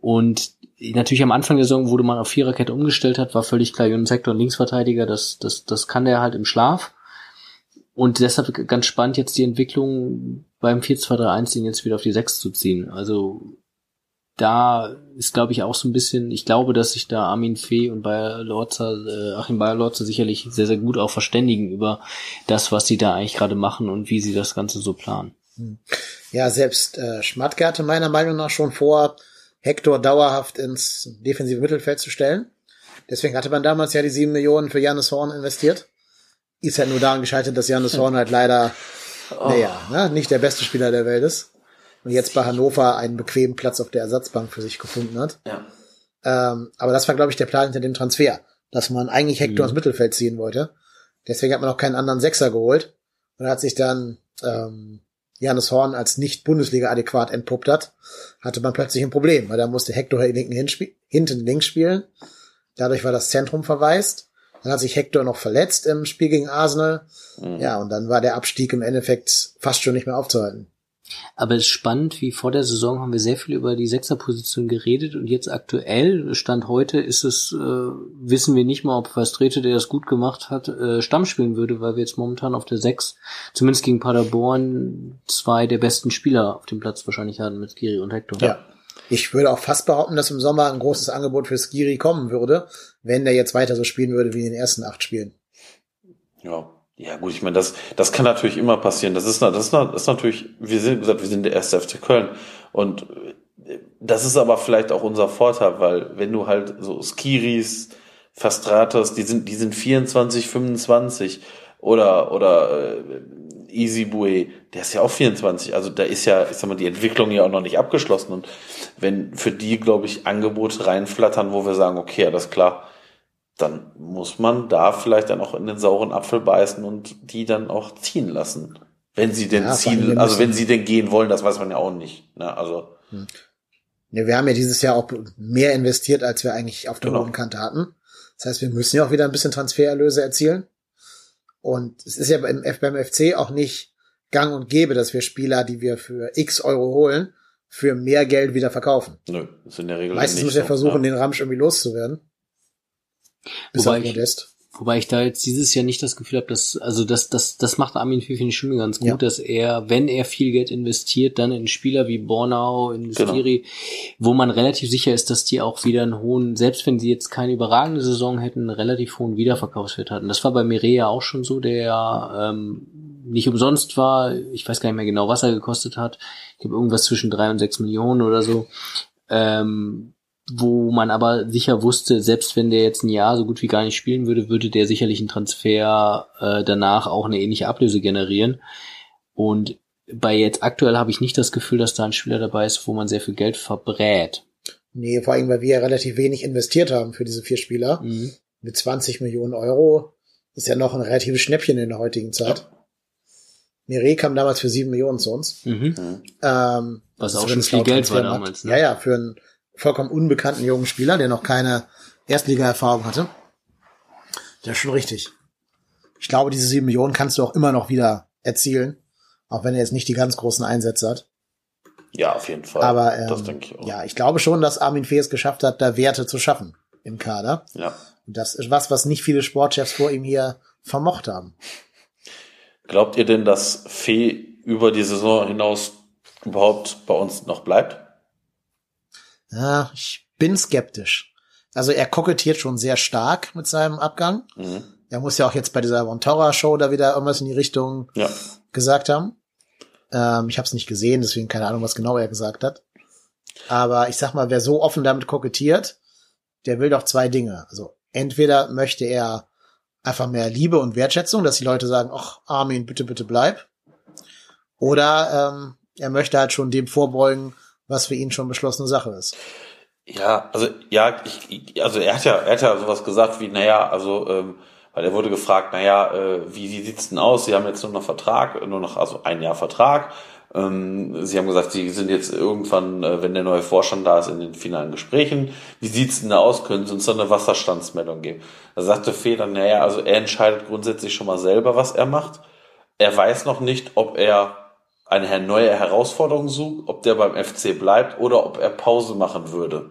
Und natürlich am Anfang der Saison, wo man auf Viererkette umgestellt hat, war völlig klar, Jonas Sektor und Linksverteidiger, das, das, das kann der halt im Schlaf. Und deshalb ganz spannend jetzt die Entwicklung beim 4-2-3-1 den jetzt wieder auf die 6 zu ziehen. Also da ist, glaube ich, auch so ein bisschen, ich glaube, dass sich da Armin Fee und Bayer Lorzer, äh, Achim Bayer Lorzer sicherlich sehr, sehr gut auch verständigen über das, was sie da eigentlich gerade machen und wie sie das Ganze so planen. Ja, selbst äh, Schmatke hatte meiner Meinung nach schon vor, Hector dauerhaft ins defensive Mittelfeld zu stellen. Deswegen hatte man damals ja die sieben Millionen für Janis Horn investiert. Ist halt nur daran gescheitert, dass Janis *laughs* Horn halt leider, oh. naja, ne, nicht der beste Spieler der Welt ist. Und jetzt bei Hannover einen bequemen Platz auf der Ersatzbank für sich gefunden hat. Ja. Ähm, aber das war, glaube ich, der Plan hinter dem Transfer, dass man eigentlich Hector mhm. ins Mittelfeld ziehen wollte. Deswegen hat man auch keinen anderen Sechser geholt und hat sich dann ähm, Janis Horn als nicht Bundesliga adäquat entpuppt hat, hatte man plötzlich ein Problem, weil da musste Hector hinten links spielen. Dadurch war das Zentrum verwaist. Dann hat sich Hector noch verletzt im Spiel gegen Arsenal. Mhm. Ja, und dann war der Abstieg im Endeffekt fast schon nicht mehr aufzuhalten. Aber es ist spannend, wie vor der Saison haben wir sehr viel über die Sechserposition geredet und jetzt aktuell, Stand heute, ist es, äh, wissen wir nicht mal, ob Verstrete, der das gut gemacht hat, äh, Stamm spielen würde, weil wir jetzt momentan auf der Sechs, zumindest gegen Paderborn, zwei der besten Spieler auf dem Platz wahrscheinlich haben mit Skiri und Hector. Ja. Ich würde auch fast behaupten, dass im Sommer ein großes Angebot für Skiri kommen würde, wenn der jetzt weiter so spielen würde wie in den ersten acht Spielen. Ja, ja, gut, ich meine, das, das kann natürlich immer passieren. Das ist, das ist, das ist natürlich, wir sind gesagt, wir sind der erste FC Köln. Und das ist aber vielleicht auch unser Vorteil, weil wenn du halt so Skiris, Fastratos, die sind, die sind 24, 25 oder, oder äh, Easy Bue, der ist ja auch 24. Also da ist ja, ich sag mal, die Entwicklung ja auch noch nicht abgeschlossen. Und wenn für die, glaube ich, Angebote reinflattern, wo wir sagen, okay, alles klar, dann muss man da vielleicht dann auch in den sauren Apfel beißen und die dann auch ziehen lassen. Wenn sie denn ja, ziehen, also wenn sie denn gehen wollen, das weiß man ja auch nicht. Ne? Also. Hm. Ja, wir haben ja dieses Jahr auch mehr investiert, als wir eigentlich auf der genau. hohen Kante hatten. Das heißt, wir müssen ja auch wieder ein bisschen Transfererlöse erzielen. Und es ist ja beim, beim FC auch nicht gang und gäbe, dass wir Spieler, die wir für x Euro holen, für mehr Geld wieder verkaufen. Nö, das ist in der Regel Meistens muss er versuchen, ja. den Ramsch irgendwie loszuwerden. Wobei ich, wobei ich da jetzt dieses Jahr nicht das Gefühl habe, dass, also das, das, das macht Armin ich schon ganz gut, ja. dass er, wenn er viel Geld investiert, dann in Spieler wie Bornau, in Skiri, genau. wo man relativ sicher ist, dass die auch wieder einen hohen, selbst wenn sie jetzt keine überragende Saison hätten, einen relativ hohen Wiederverkaufswert hatten. Das war bei Mireia auch schon so, der ähm, nicht umsonst war, ich weiß gar nicht mehr genau, was er gekostet hat. Ich glaube irgendwas zwischen drei und sechs Millionen oder so. Ähm, wo man aber sicher wusste, selbst wenn der jetzt ein Jahr so gut wie gar nicht spielen würde, würde der sicherlich einen Transfer äh, danach auch eine ähnliche Ablöse generieren. Und bei jetzt aktuell habe ich nicht das Gefühl, dass da ein Spieler dabei ist, wo man sehr viel Geld verbrät. Nee, vor allem, weil wir ja relativ wenig investiert haben für diese vier Spieler. Mhm. Mit 20 Millionen Euro ist ja noch ein relatives Schnäppchen in der heutigen Zeit. Ja. Mire kam damals für sieben Millionen zu uns. Mhm. Ähm, Was auch schon viel Geld war damals. Ne? Ja, ja, für einen vollkommen unbekannten jungen Spieler, der noch keine Erstliga-Erfahrung hatte. Das ist schon richtig. Ich glaube, diese sieben Millionen kannst du auch immer noch wieder erzielen, auch wenn er jetzt nicht die ganz großen Einsätze hat. Ja, auf jeden Fall. Aber ähm, das denke ich auch. ja, ich glaube schon, dass Armin Fee es geschafft hat, da Werte zu schaffen im Kader. Ja. Und das ist was, was nicht viele Sportchefs vor ihm hier vermocht haben. Glaubt ihr denn, dass Fee über die Saison hinaus überhaupt bei uns noch bleibt? Ja, ich bin skeptisch. Also er kokettiert schon sehr stark mit seinem Abgang. Mhm. Er muss ja auch jetzt bei dieser Vontora-Show da wieder irgendwas in die Richtung ja. gesagt haben. Ähm, ich habe es nicht gesehen, deswegen keine Ahnung, was genau er gesagt hat. Aber ich sag mal, wer so offen damit kokettiert, der will doch zwei Dinge. Also entweder möchte er einfach mehr Liebe und Wertschätzung, dass die Leute sagen, ach Armin, bitte, bitte bleib. Oder ähm, er möchte halt schon dem vorbeugen, was für ihn schon beschlossene Sache ist. Ja, also ja, ich, also er hat ja, er hat ja sowas gesagt wie, naja, also ähm, weil er wurde gefragt, naja, äh, wie, wie sieht's denn aus? Sie haben jetzt nur noch Vertrag, nur noch also ein Jahr Vertrag. Ähm, Sie haben gesagt, Sie sind jetzt irgendwann, äh, wenn der neue Vorstand da ist, in den finalen Gesprächen. Wie sieht's denn da aus? Können Sie uns so eine Wasserstandsmeldung geben? Da sagte Feder, naja, also er entscheidet grundsätzlich schon mal selber, was er macht. Er weiß noch nicht, ob er eine neue Herausforderung sucht, ob der beim FC bleibt oder ob er Pause machen würde.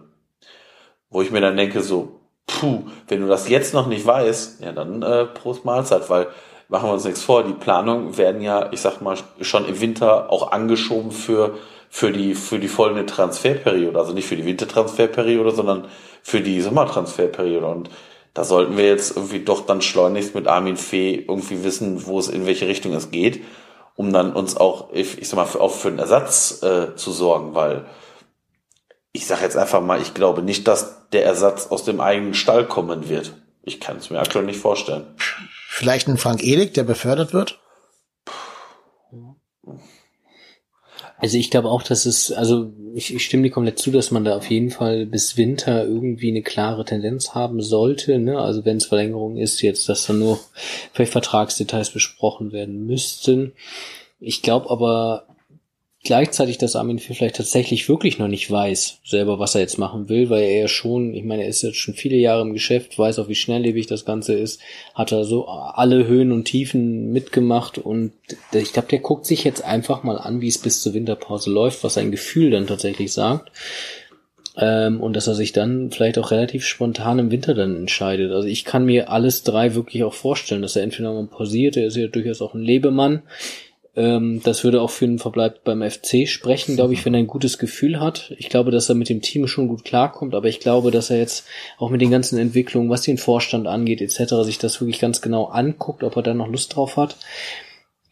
Wo ich mir dann denke, so, puh, wenn du das jetzt noch nicht weißt, ja, dann äh, Prost Mahlzeit, weil machen wir uns nichts vor, die Planungen werden ja, ich sag mal, schon im Winter auch angeschoben für, für die, für die folgende Transferperiode. Also nicht für die Wintertransferperiode, sondern für die Sommertransferperiode. Und da sollten wir jetzt irgendwie doch dann schleunigst mit Armin Fee irgendwie wissen, wo es in welche Richtung es geht. Um dann uns auch, ich, ich sag mal, für, auch für einen Ersatz äh, zu sorgen, weil ich sage jetzt einfach mal, ich glaube nicht, dass der Ersatz aus dem eigenen Stall kommen wird. Ich kann es mir aktuell nicht vorstellen. Vielleicht ein Frank Elig, der befördert wird? Also ich glaube auch, dass es, also ich, ich stimme dir komplett zu, dass man da auf jeden Fall bis Winter irgendwie eine klare Tendenz haben sollte. Ne? Also wenn es Verlängerung ist, jetzt, dass dann nur vielleicht Vertragsdetails besprochen werden müssten. Ich glaube aber gleichzeitig, dass Armin vielleicht tatsächlich wirklich noch nicht weiß, selber, was er jetzt machen will, weil er ja schon, ich meine, er ist jetzt schon viele Jahre im Geschäft, weiß auch, wie schnelllebig das Ganze ist, hat er so alle Höhen und Tiefen mitgemacht und ich glaube, der guckt sich jetzt einfach mal an, wie es bis zur Winterpause läuft, was sein Gefühl dann tatsächlich sagt. Ähm, und dass er sich dann vielleicht auch relativ spontan im Winter dann entscheidet. Also ich kann mir alles drei wirklich auch vorstellen, dass er entweder mal pausiert, er ist ja durchaus auch ein Lebemann, ähm, das würde auch für einen Verbleib beim FC sprechen, glaube ich, wenn er ein gutes Gefühl hat. Ich glaube, dass er mit dem Team schon gut klarkommt, aber ich glaube, dass er jetzt auch mit den ganzen Entwicklungen, was den Vorstand angeht, etc., sich das wirklich ganz genau anguckt, ob er da noch Lust drauf hat.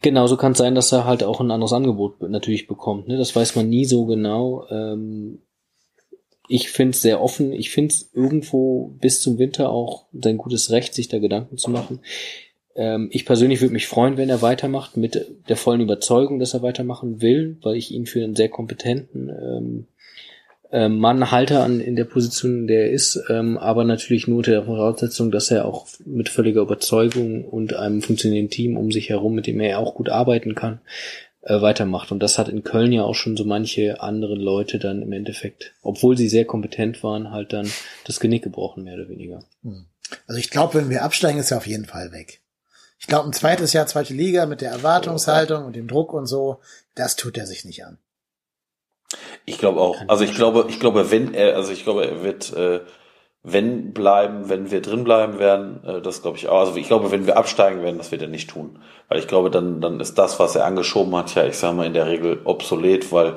Genauso kann es sein, dass er halt auch ein anderes Angebot natürlich bekommt. Ne? Das weiß man nie so genau. Ähm, ich finde es sehr offen. Ich finde es irgendwo bis zum Winter auch sein gutes Recht, sich da Gedanken zu machen. Ähm, ich persönlich würde mich freuen, wenn er weitermacht, mit der vollen Überzeugung, dass er weitermachen will, weil ich ihn für einen sehr kompetenten ähm, äh, Mann halte an, in der Position, in der er ist, ähm, aber natürlich nur unter der Voraussetzung, dass er auch mit völliger Überzeugung und einem funktionierenden Team um sich herum, mit dem er auch gut arbeiten kann, äh, weitermacht. Und das hat in Köln ja auch schon so manche andere Leute dann im Endeffekt, obwohl sie sehr kompetent waren, halt dann das Genick gebrochen, mehr oder weniger. Hm. Also ich glaube, wenn wir absteigen, ist er auf jeden Fall weg. Ich glaube, ein zweites Jahr, zweite Liga mit der Erwartungshaltung und dem Druck und so, das tut er sich nicht an. Ich glaube auch. Also ich glaube, ich glaube, wenn er, also ich glaube, er wird, äh, wenn bleiben, wenn wir drin bleiben werden, äh, das glaube ich auch. Also ich glaube, wenn wir absteigen werden, das wird er nicht tun. Weil ich glaube, dann, dann ist das, was er angeschoben hat, ja, ich sage mal, in der Regel obsolet, weil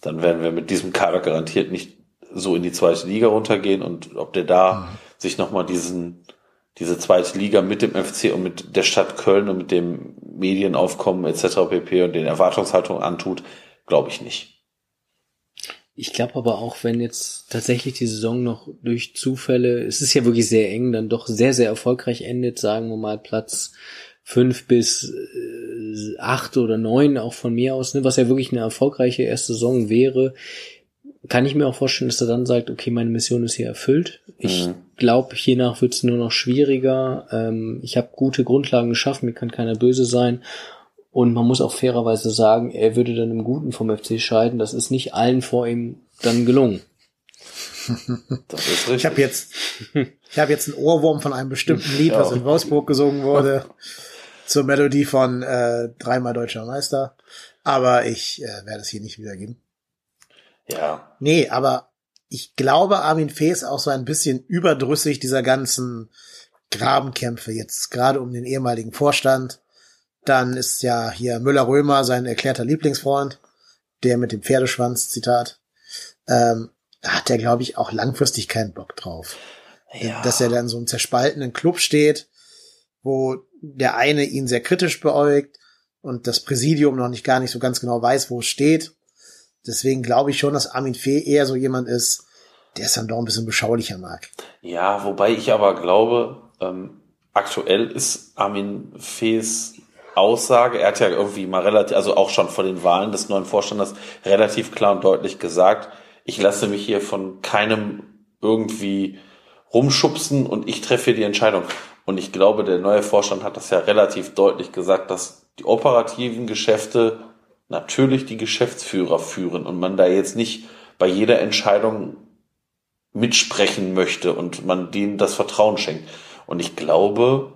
dann werden wir mit diesem Kader garantiert nicht so in die zweite Liga runtergehen und ob der da mhm. sich nochmal diesen diese zweite Liga mit dem FC und mit der Stadt Köln und mit dem Medienaufkommen etc. pp. und den Erwartungshaltungen antut, glaube ich nicht. Ich glaube aber auch, wenn jetzt tatsächlich die Saison noch durch Zufälle, es ist ja wirklich sehr eng, dann doch sehr, sehr erfolgreich endet, sagen wir mal Platz fünf bis äh, acht oder neun auch von mir aus, ne, was ja wirklich eine erfolgreiche erste Saison wäre, kann ich mir auch vorstellen, dass er dann sagt, okay, meine Mission ist hier erfüllt. Ich mhm. Glaube, hiernach wird es nur noch schwieriger. Ähm, ich habe gute Grundlagen geschaffen, mir kann keiner böse sein. Und man muss auch fairerweise sagen, er würde dann im Guten vom FC scheiden. Das ist nicht allen vor ihm dann gelungen. *laughs* Das ist richtig. Ich habe jetzt, ich habe jetzt einen Ohrwurm von einem bestimmten Lied, was in Wolfsburg gesungen wurde, *laughs* zur Melodie von äh, dreimal deutscher Meister. Aber ich äh, werde es hier nicht wiedergeben. Ja. Nee, aber ich glaube, Armin Fee ist auch so ein bisschen überdrüssig dieser ganzen Grabenkämpfe jetzt, gerade um den ehemaligen Vorstand. Dann ist ja hier Müller-Römer sein erklärter Lieblingsfreund, der mit dem Pferdeschwanz, Zitat. Ähm, da hat er, glaube ich, auch langfristig keinen Bock drauf. Ja. Dass er dann so einem zerspaltenen Club steht, wo der eine ihn sehr kritisch beäugt und das Präsidium noch nicht gar nicht so ganz genau weiß, wo es steht. Deswegen glaube ich schon, dass Armin Fee eher so jemand ist, der es dann doch ein bisschen beschaulicher mag. Ja, wobei ich aber glaube, ähm, aktuell ist Armin Fees Aussage, er hat ja irgendwie mal relativ, also auch schon vor den Wahlen des neuen Vorstandes relativ klar und deutlich gesagt, ich lasse mich hier von keinem irgendwie rumschubsen und ich treffe die Entscheidung. Und ich glaube, der neue Vorstand hat das ja relativ deutlich gesagt, dass die operativen Geschäfte natürlich die Geschäftsführer führen und man da jetzt nicht bei jeder Entscheidung mitsprechen möchte und man denen das Vertrauen schenkt. Und ich glaube,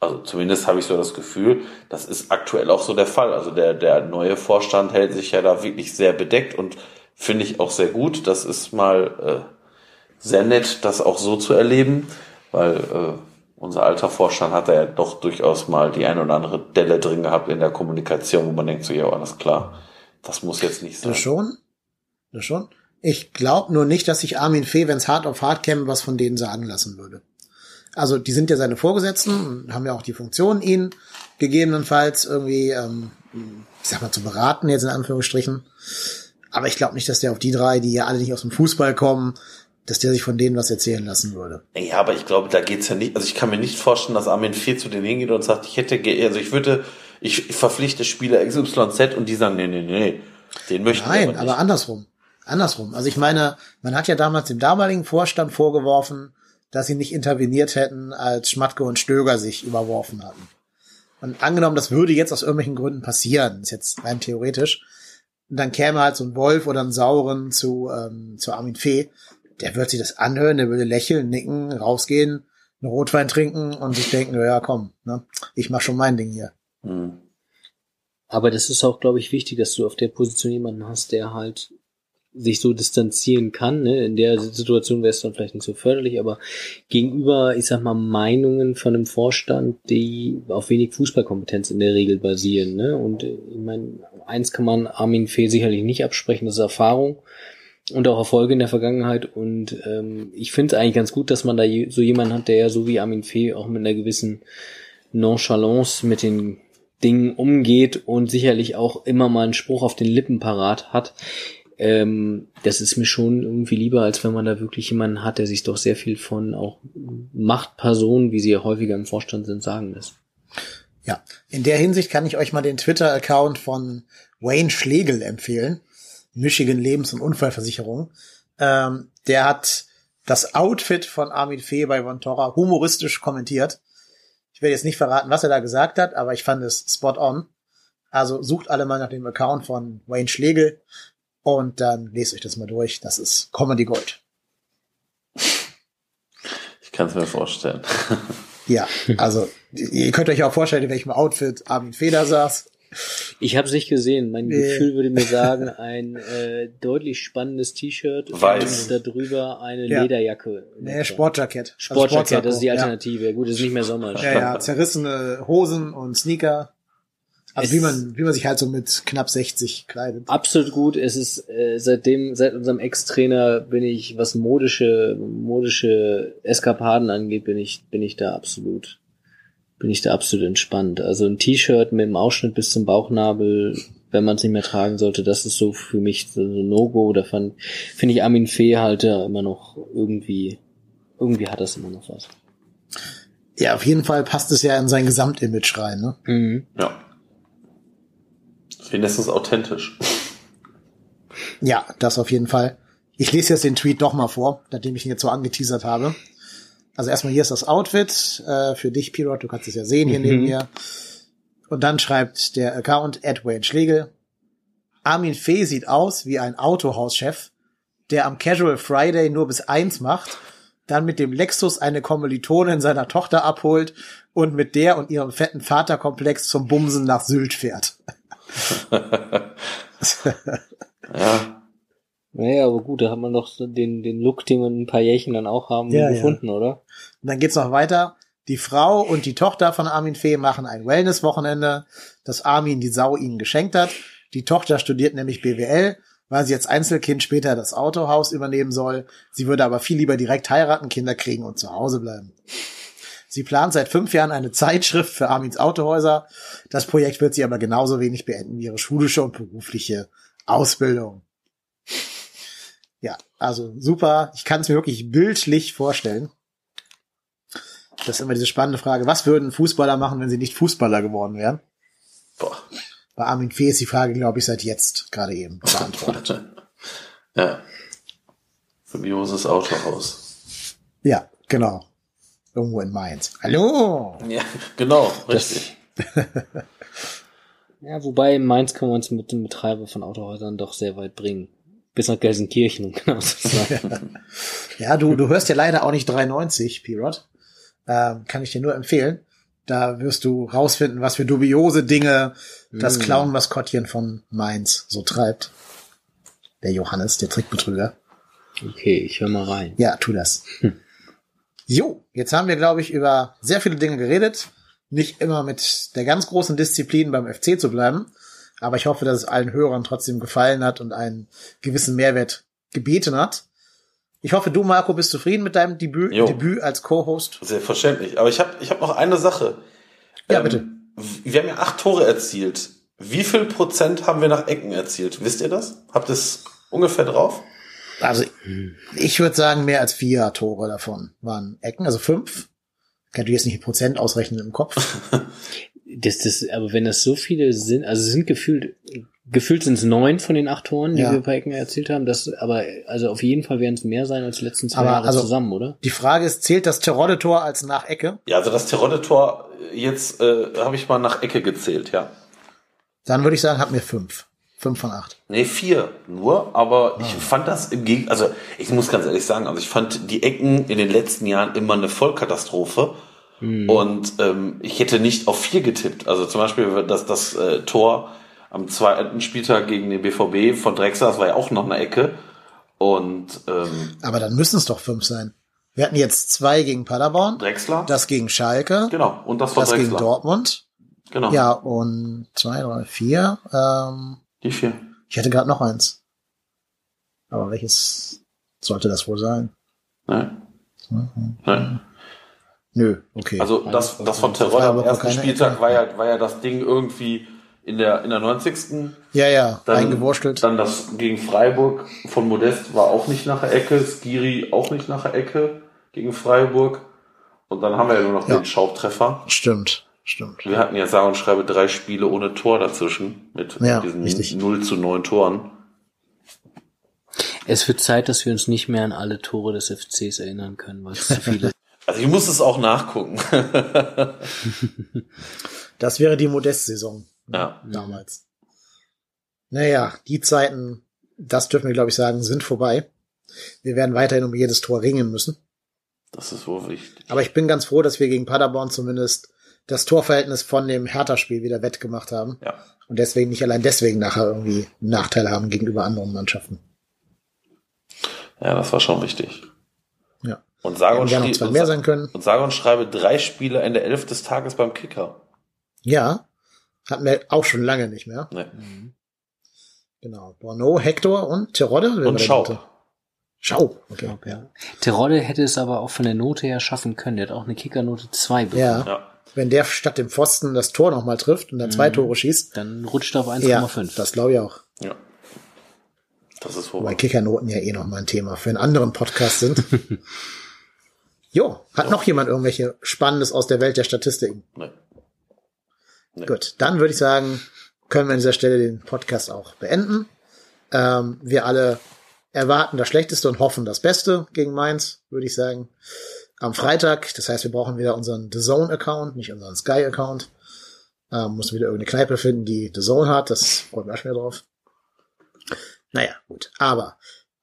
also zumindest habe ich so das Gefühl, das ist aktuell auch so der Fall. Also der, der neue Vorstand hält sich ja da wirklich sehr bedeckt und finde ich auch sehr gut. Das ist mal äh, sehr nett, das auch so zu erleben, weil äh, unser alter Vorstand hat da ja doch durchaus mal die ein oder andere Delle drin gehabt in der Kommunikation, wo man denkt so, ja, alles klar, das muss jetzt nicht sein. Das schon? Das schon? Ich glaube nur nicht, dass sich Armin Fee, wenn es hart auf hart käme, was von denen sagen lassen würde. Also die sind ja seine Vorgesetzten und haben ja auch die Funktion, ihn gegebenenfalls irgendwie ähm, ich sag mal, zu beraten, jetzt in Anführungsstrichen. Aber ich glaube nicht, dass der auf die drei, die ja alle nicht aus dem Fußball kommen, dass der sich von denen was erzählen lassen würde. Ja, aber ich glaube, da geht's ja nicht. Also ich kann mir nicht vorstellen, dass Armin Fee zu denen hingeht und sagt, ich hätte, also ich würde, ich verpflichte Spieler XYZ und die sagen, nee, nee, nee, den möchten wir Nein, aber aber andersrum. Andersrum. Also ich meine, man hat ja damals dem damaligen Vorstand vorgeworfen, dass sie nicht interveniert hätten, als Schmatke und Stöger sich überworfen hatten. Und angenommen, das würde jetzt aus irgendwelchen Gründen passieren, ist jetzt rein theoretisch, und dann käme halt so ein Wolf oder ein Sauren zu, ähm, zu Armin Fee, der würde sich das anhören, der würde lächeln, nicken, rausgehen, einen Rotwein trinken und sich denken, ja komm, ne, ich mach schon mein Ding hier. Hm. Aber das ist auch, glaube ich, wichtig, dass du auf der Position jemanden hast, der halt sich so distanzieren kann. Ne? In der Situation wäre es dann vielleicht nicht so förderlich, aber gegenüber, ich sag mal, Meinungen von einem Vorstand, die auf wenig Fußballkompetenz in der Regel basieren. Ne? Und äh, ich meine, eins kann man Armin Fee sicherlich nicht absprechen, das ist Erfahrung und auch Erfolge in der Vergangenheit. Und ähm, ich finde es eigentlich ganz gut, dass man da so jemanden hat, der ja so wie Armin Fee auch mit einer gewissen Nonchalance mit den Dingen umgeht und sicherlich auch immer mal einen Spruch auf den Lippen parat hat. Ähm, das ist mir schon irgendwie lieber, als wenn man da wirklich jemanden hat, der sich doch sehr viel von auch Machtpersonen, wie sie ja häufiger im Vorstand sind, sagen lässt. Ja, in der Hinsicht kann ich euch mal den Twitter-Account von Wayne Schlegel empfehlen. Michigan Lebens- und Unfallversicherung. Ähm, der hat das Outfit von Armin Fee bei Von Torra humoristisch kommentiert. Ich werde jetzt nicht verraten, was er da gesagt hat, aber ich fand es spot on. Also sucht alle mal nach dem Account von Wayne Schlegel und dann lest euch das mal durch. Das ist Comedy Gold. Ich kann es mir vorstellen. Ja, also ihr könnt euch auch vorstellen, in welchem Outfit Armin Fee da saß. Ich habe es nicht gesehen. Mein Nee. Gefühl würde mir sagen, ein äh, deutlich spannendes T-Shirt Weiß. und darüber eine Ja. Lederjacke. Nee, Sportjackett. Also Sportjacket, das ist die Alternative. Gut, das ist nicht mehr Sommer. Ja, ja, ja, zerrissene Hosen und Sneaker. Also Es- wie man, wie man sich halt so mit knapp 60 kleidet. Absolut gut. Es ist äh, seitdem, seit unserem Ex-Trainer bin ich, was modische, modische Eskapaden angeht, bin ich, bin ich da absolut, bin ich da absolut entspannt. Also ein T-Shirt mit dem Ausschnitt bis zum Bauchnabel, wenn man es nicht mehr tragen sollte, das ist so für mich so ein No-Go. Da finde ich Armin Fee halt ja immer noch irgendwie, irgendwie hat das immer noch was. Ja, auf jeden Fall passt es ja in sein Gesamtimage rein. Ne? Mhm. Ja. Wenigstens authentisch. Ja, das auf jeden Fall. Ich lese jetzt den Tweet doch mal vor, nachdem ich ihn jetzt so angeteasert habe. Also erstmal hier ist das Outfit äh, für dich, Pirot. Du kannst es ja sehen hier Mhm. neben mir. Und dann schreibt der Account Edwin Schlegel. Armin Fee sieht aus wie ein Autohauschef, der am Casual Friday nur bis eins macht, dann mit dem Lexus eine Kommilitonin seiner Tochter abholt und mit der und ihrem fetten Vaterkomplex zum Bumsen nach Sylt fährt. *laughs* *laughs* Ja. Naja, aber gut, da hat man doch den, den Look, den man in ein paar Jährchen dann auch haben Ja, gefunden, oder? Und dann geht's noch weiter. Die Frau und die Tochter von Armin Fee machen ein Wellness-Wochenende, das Armin die Sau ihnen geschenkt hat. Die Tochter studiert nämlich BWL, weil sie als Einzelkind später das Autohaus übernehmen soll. Sie würde aber viel lieber direkt heiraten, Kinder kriegen und zu Hause bleiben. Sie plant seit fünf Jahren eine Zeitschrift für Armins Autohäuser. Das Projekt wird sie aber genauso wenig beenden wie ihre schulische und berufliche Ausbildung. Ja, also super. Ich kann es mir wirklich bildlich vorstellen. Das ist immer diese spannende Frage. Was würden Fußballer machen, wenn sie nicht Fußballer geworden wären? Boah. Bei Armin Fee ist die Frage, glaube ich, seit jetzt gerade eben beantwortet. *laughs* Ja. Dubioses Autohaus. ja, genau. Irgendwo in Mainz. Hallo! Ja, genau, richtig. *laughs* Ja, wobei in Mainz können wir uns mit dem Betreiber von Autohäusern doch sehr weit bringen. Bis nach Gelsenkirchen, um genau zu sagen. *laughs* Ja, du, du hörst ja leider auch nicht 93, Pirot. Ähm, kann ich dir nur empfehlen. Da wirst du rausfinden, was für dubiose Dinge das Mm. Clown-Maskottchen von Mainz so treibt. Der Johannes, der Trickbetrüger. Okay, ich höre mal rein. Ja, tu das. Jo, jetzt haben wir, glaube ich, über sehr viele Dinge geredet. Nicht immer mit der ganz großen Disziplin beim FC zu bleiben. Aber ich hoffe, dass es allen Hörern trotzdem gefallen hat und einen gewissen Mehrwert gebeten hat. Ich hoffe, du, Marco, bist zufrieden mit deinem Debüt. Debüt als Co-Host. Selbstverständlich. Aber ich habe ich hab noch eine Sache. Ja, bitte. Wir haben ja acht Tore erzielt. Wie viel Prozent haben wir nach Ecken erzielt? Wisst ihr das? Habt ihr es ungefähr drauf? Also ich würde sagen, mehr als vier Tore davon waren Ecken, also fünf. Kann du jetzt nicht in Prozent ausrechnen im Kopf. *laughs* Das, das, aber wenn das so viele sind, also es sind gefühlt, gefühlt sind es neun von den acht Toren, die Ja. wir bei Ecken erzielt haben. Das, aber also auf jeden Fall werden es mehr sein als die letzten zwei Aber Jahre also- zusammen, oder? Die Frage ist, zählt das Terodde-Tor als nach Ecke? Ja, also das Terodde-Tor jetzt äh, habe ich mal nach Ecke gezählt, ja. Dann würde ich sagen, hat mir fünf. Fünf von acht. Nee, vier nur, aber ich fand das im Gegenteil, also ich muss ganz ehrlich sagen, also ich fand die Ecken in den letzten Jahren immer eine Vollkatastrophe. Und ähm, ich hätte nicht auf vier getippt. Also zum Beispiel das, das äh, Tor am zweiten Spieltag gegen den BVB von Drexler, das war ja auch noch eine Ecke. Und ähm, Aber dann müssen es doch fünf sein. Wir hatten jetzt zwei gegen Paderborn, Drexler, das gegen Schalke, genau, und das von das gegen. Dortmund. Genau, Ja, und zwei, drei, vier. Ähm, die vier. ich hätte gerade noch eins. Aber welches sollte das wohl sein? Nein. Nein. Nö, okay. Also das, das von Terodde am ersten Spieltag war ja, war ja das Ding irgendwie in der, in der 90. ja, ja, Dann, eingewurschtelt. Dann das gegen Freiburg von Modest war auch nicht nach der Ecke, Skiri auch nicht nach der Ecke gegen Freiburg. Und dann haben wir ja nur noch Ja. den Schaubtreffer. Stimmt, stimmt. Wir hatten ja sage und schreibe drei Spiele ohne Tor dazwischen mit Ja, diesen richtig. 0 zu 9 Toren. Es wird Zeit, dass wir uns nicht mehr an alle Tore des FCs erinnern können, weil es zu viele *laughs* Also ich muss es auch nachgucken. *laughs* Das wäre die Modest-Saison ja. damals. Naja, die Zeiten, das dürfen wir, glaube ich, sagen, sind vorbei. Wir werden weiterhin um jedes Tor ringen müssen. Das ist wohl wichtig. Aber ich bin ganz froh, dass wir gegen Paderborn zumindest das Torverhältnis von dem Hertha-Spiel wieder wettgemacht haben. Ja. Und deswegen nicht allein deswegen nachher irgendwie einen Nachteil haben gegenüber anderen Mannschaften. Ja, das war schon wichtig. Ja. Und sage und, schrie- zwei und, mehr sein können. und sage und schreibe drei Spiele in der Elf des Tages beim Kicker. Ja. Hatten wir auch schon lange nicht mehr. Nee. Genau. Bono, Hector und Terodde. Und Schaub. dritte? Schaub, okay. Ja. Terodde hätte es aber auch von der Note her schaffen können. Der hat auch eine Kickernote 2 bekommen. Ja. Ja. Wenn der statt dem Pfosten das Tor nochmal trifft und dann zwei Tore schießt, Dann rutscht er auf ja, 1,5. das glaube ich auch. Ja. Das ist wohl. Wobei Kickernoten ja eh noch mal ein Thema für einen anderen Podcast sind. *laughs* jo, hat noch jemand irgendwelche Spannendes aus der Welt der Statistiken? Nee. Nee. Gut, dann würde ich sagen, können wir an dieser Stelle den Podcast auch beenden. Ähm, wir alle erwarten das Schlechteste und hoffen das Beste gegen Mainz, würde ich sagen. Am Freitag, das heißt, wir brauchen wieder unseren The Zone-Account, nicht unseren Sky-Account. Ähm, muss wieder irgendeine Kneipe finden, die The Zone hat. Das freut mich auch schon wieder drauf. Naja, gut. Aber,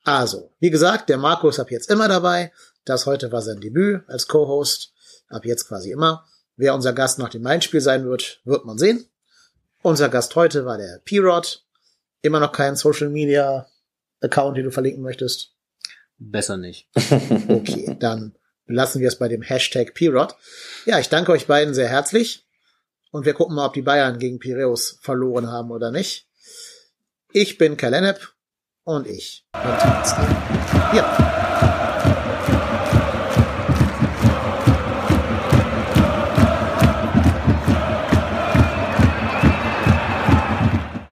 also, wie gesagt, der Marco ist ab jetzt immer dabei. Das heute war sein Debüt als Co-Host. Ab jetzt quasi immer. Wer unser Gast nach dem Main-Spiel sein wird, wird man sehen. Unser Gast heute war der P-Rod. Immer noch kein Social Media Account, den du verlinken möchtest. Besser nicht. *laughs* *laughs* Okay, dann lassen wir es bei dem Hashtag P-Rod. Ja, ich danke euch beiden sehr herzlich. Und wir gucken mal, ob die Bayern gegen Piräus verloren haben oder nicht. Ich bin Kalenep und ich bin Tiemannsdale. Ja.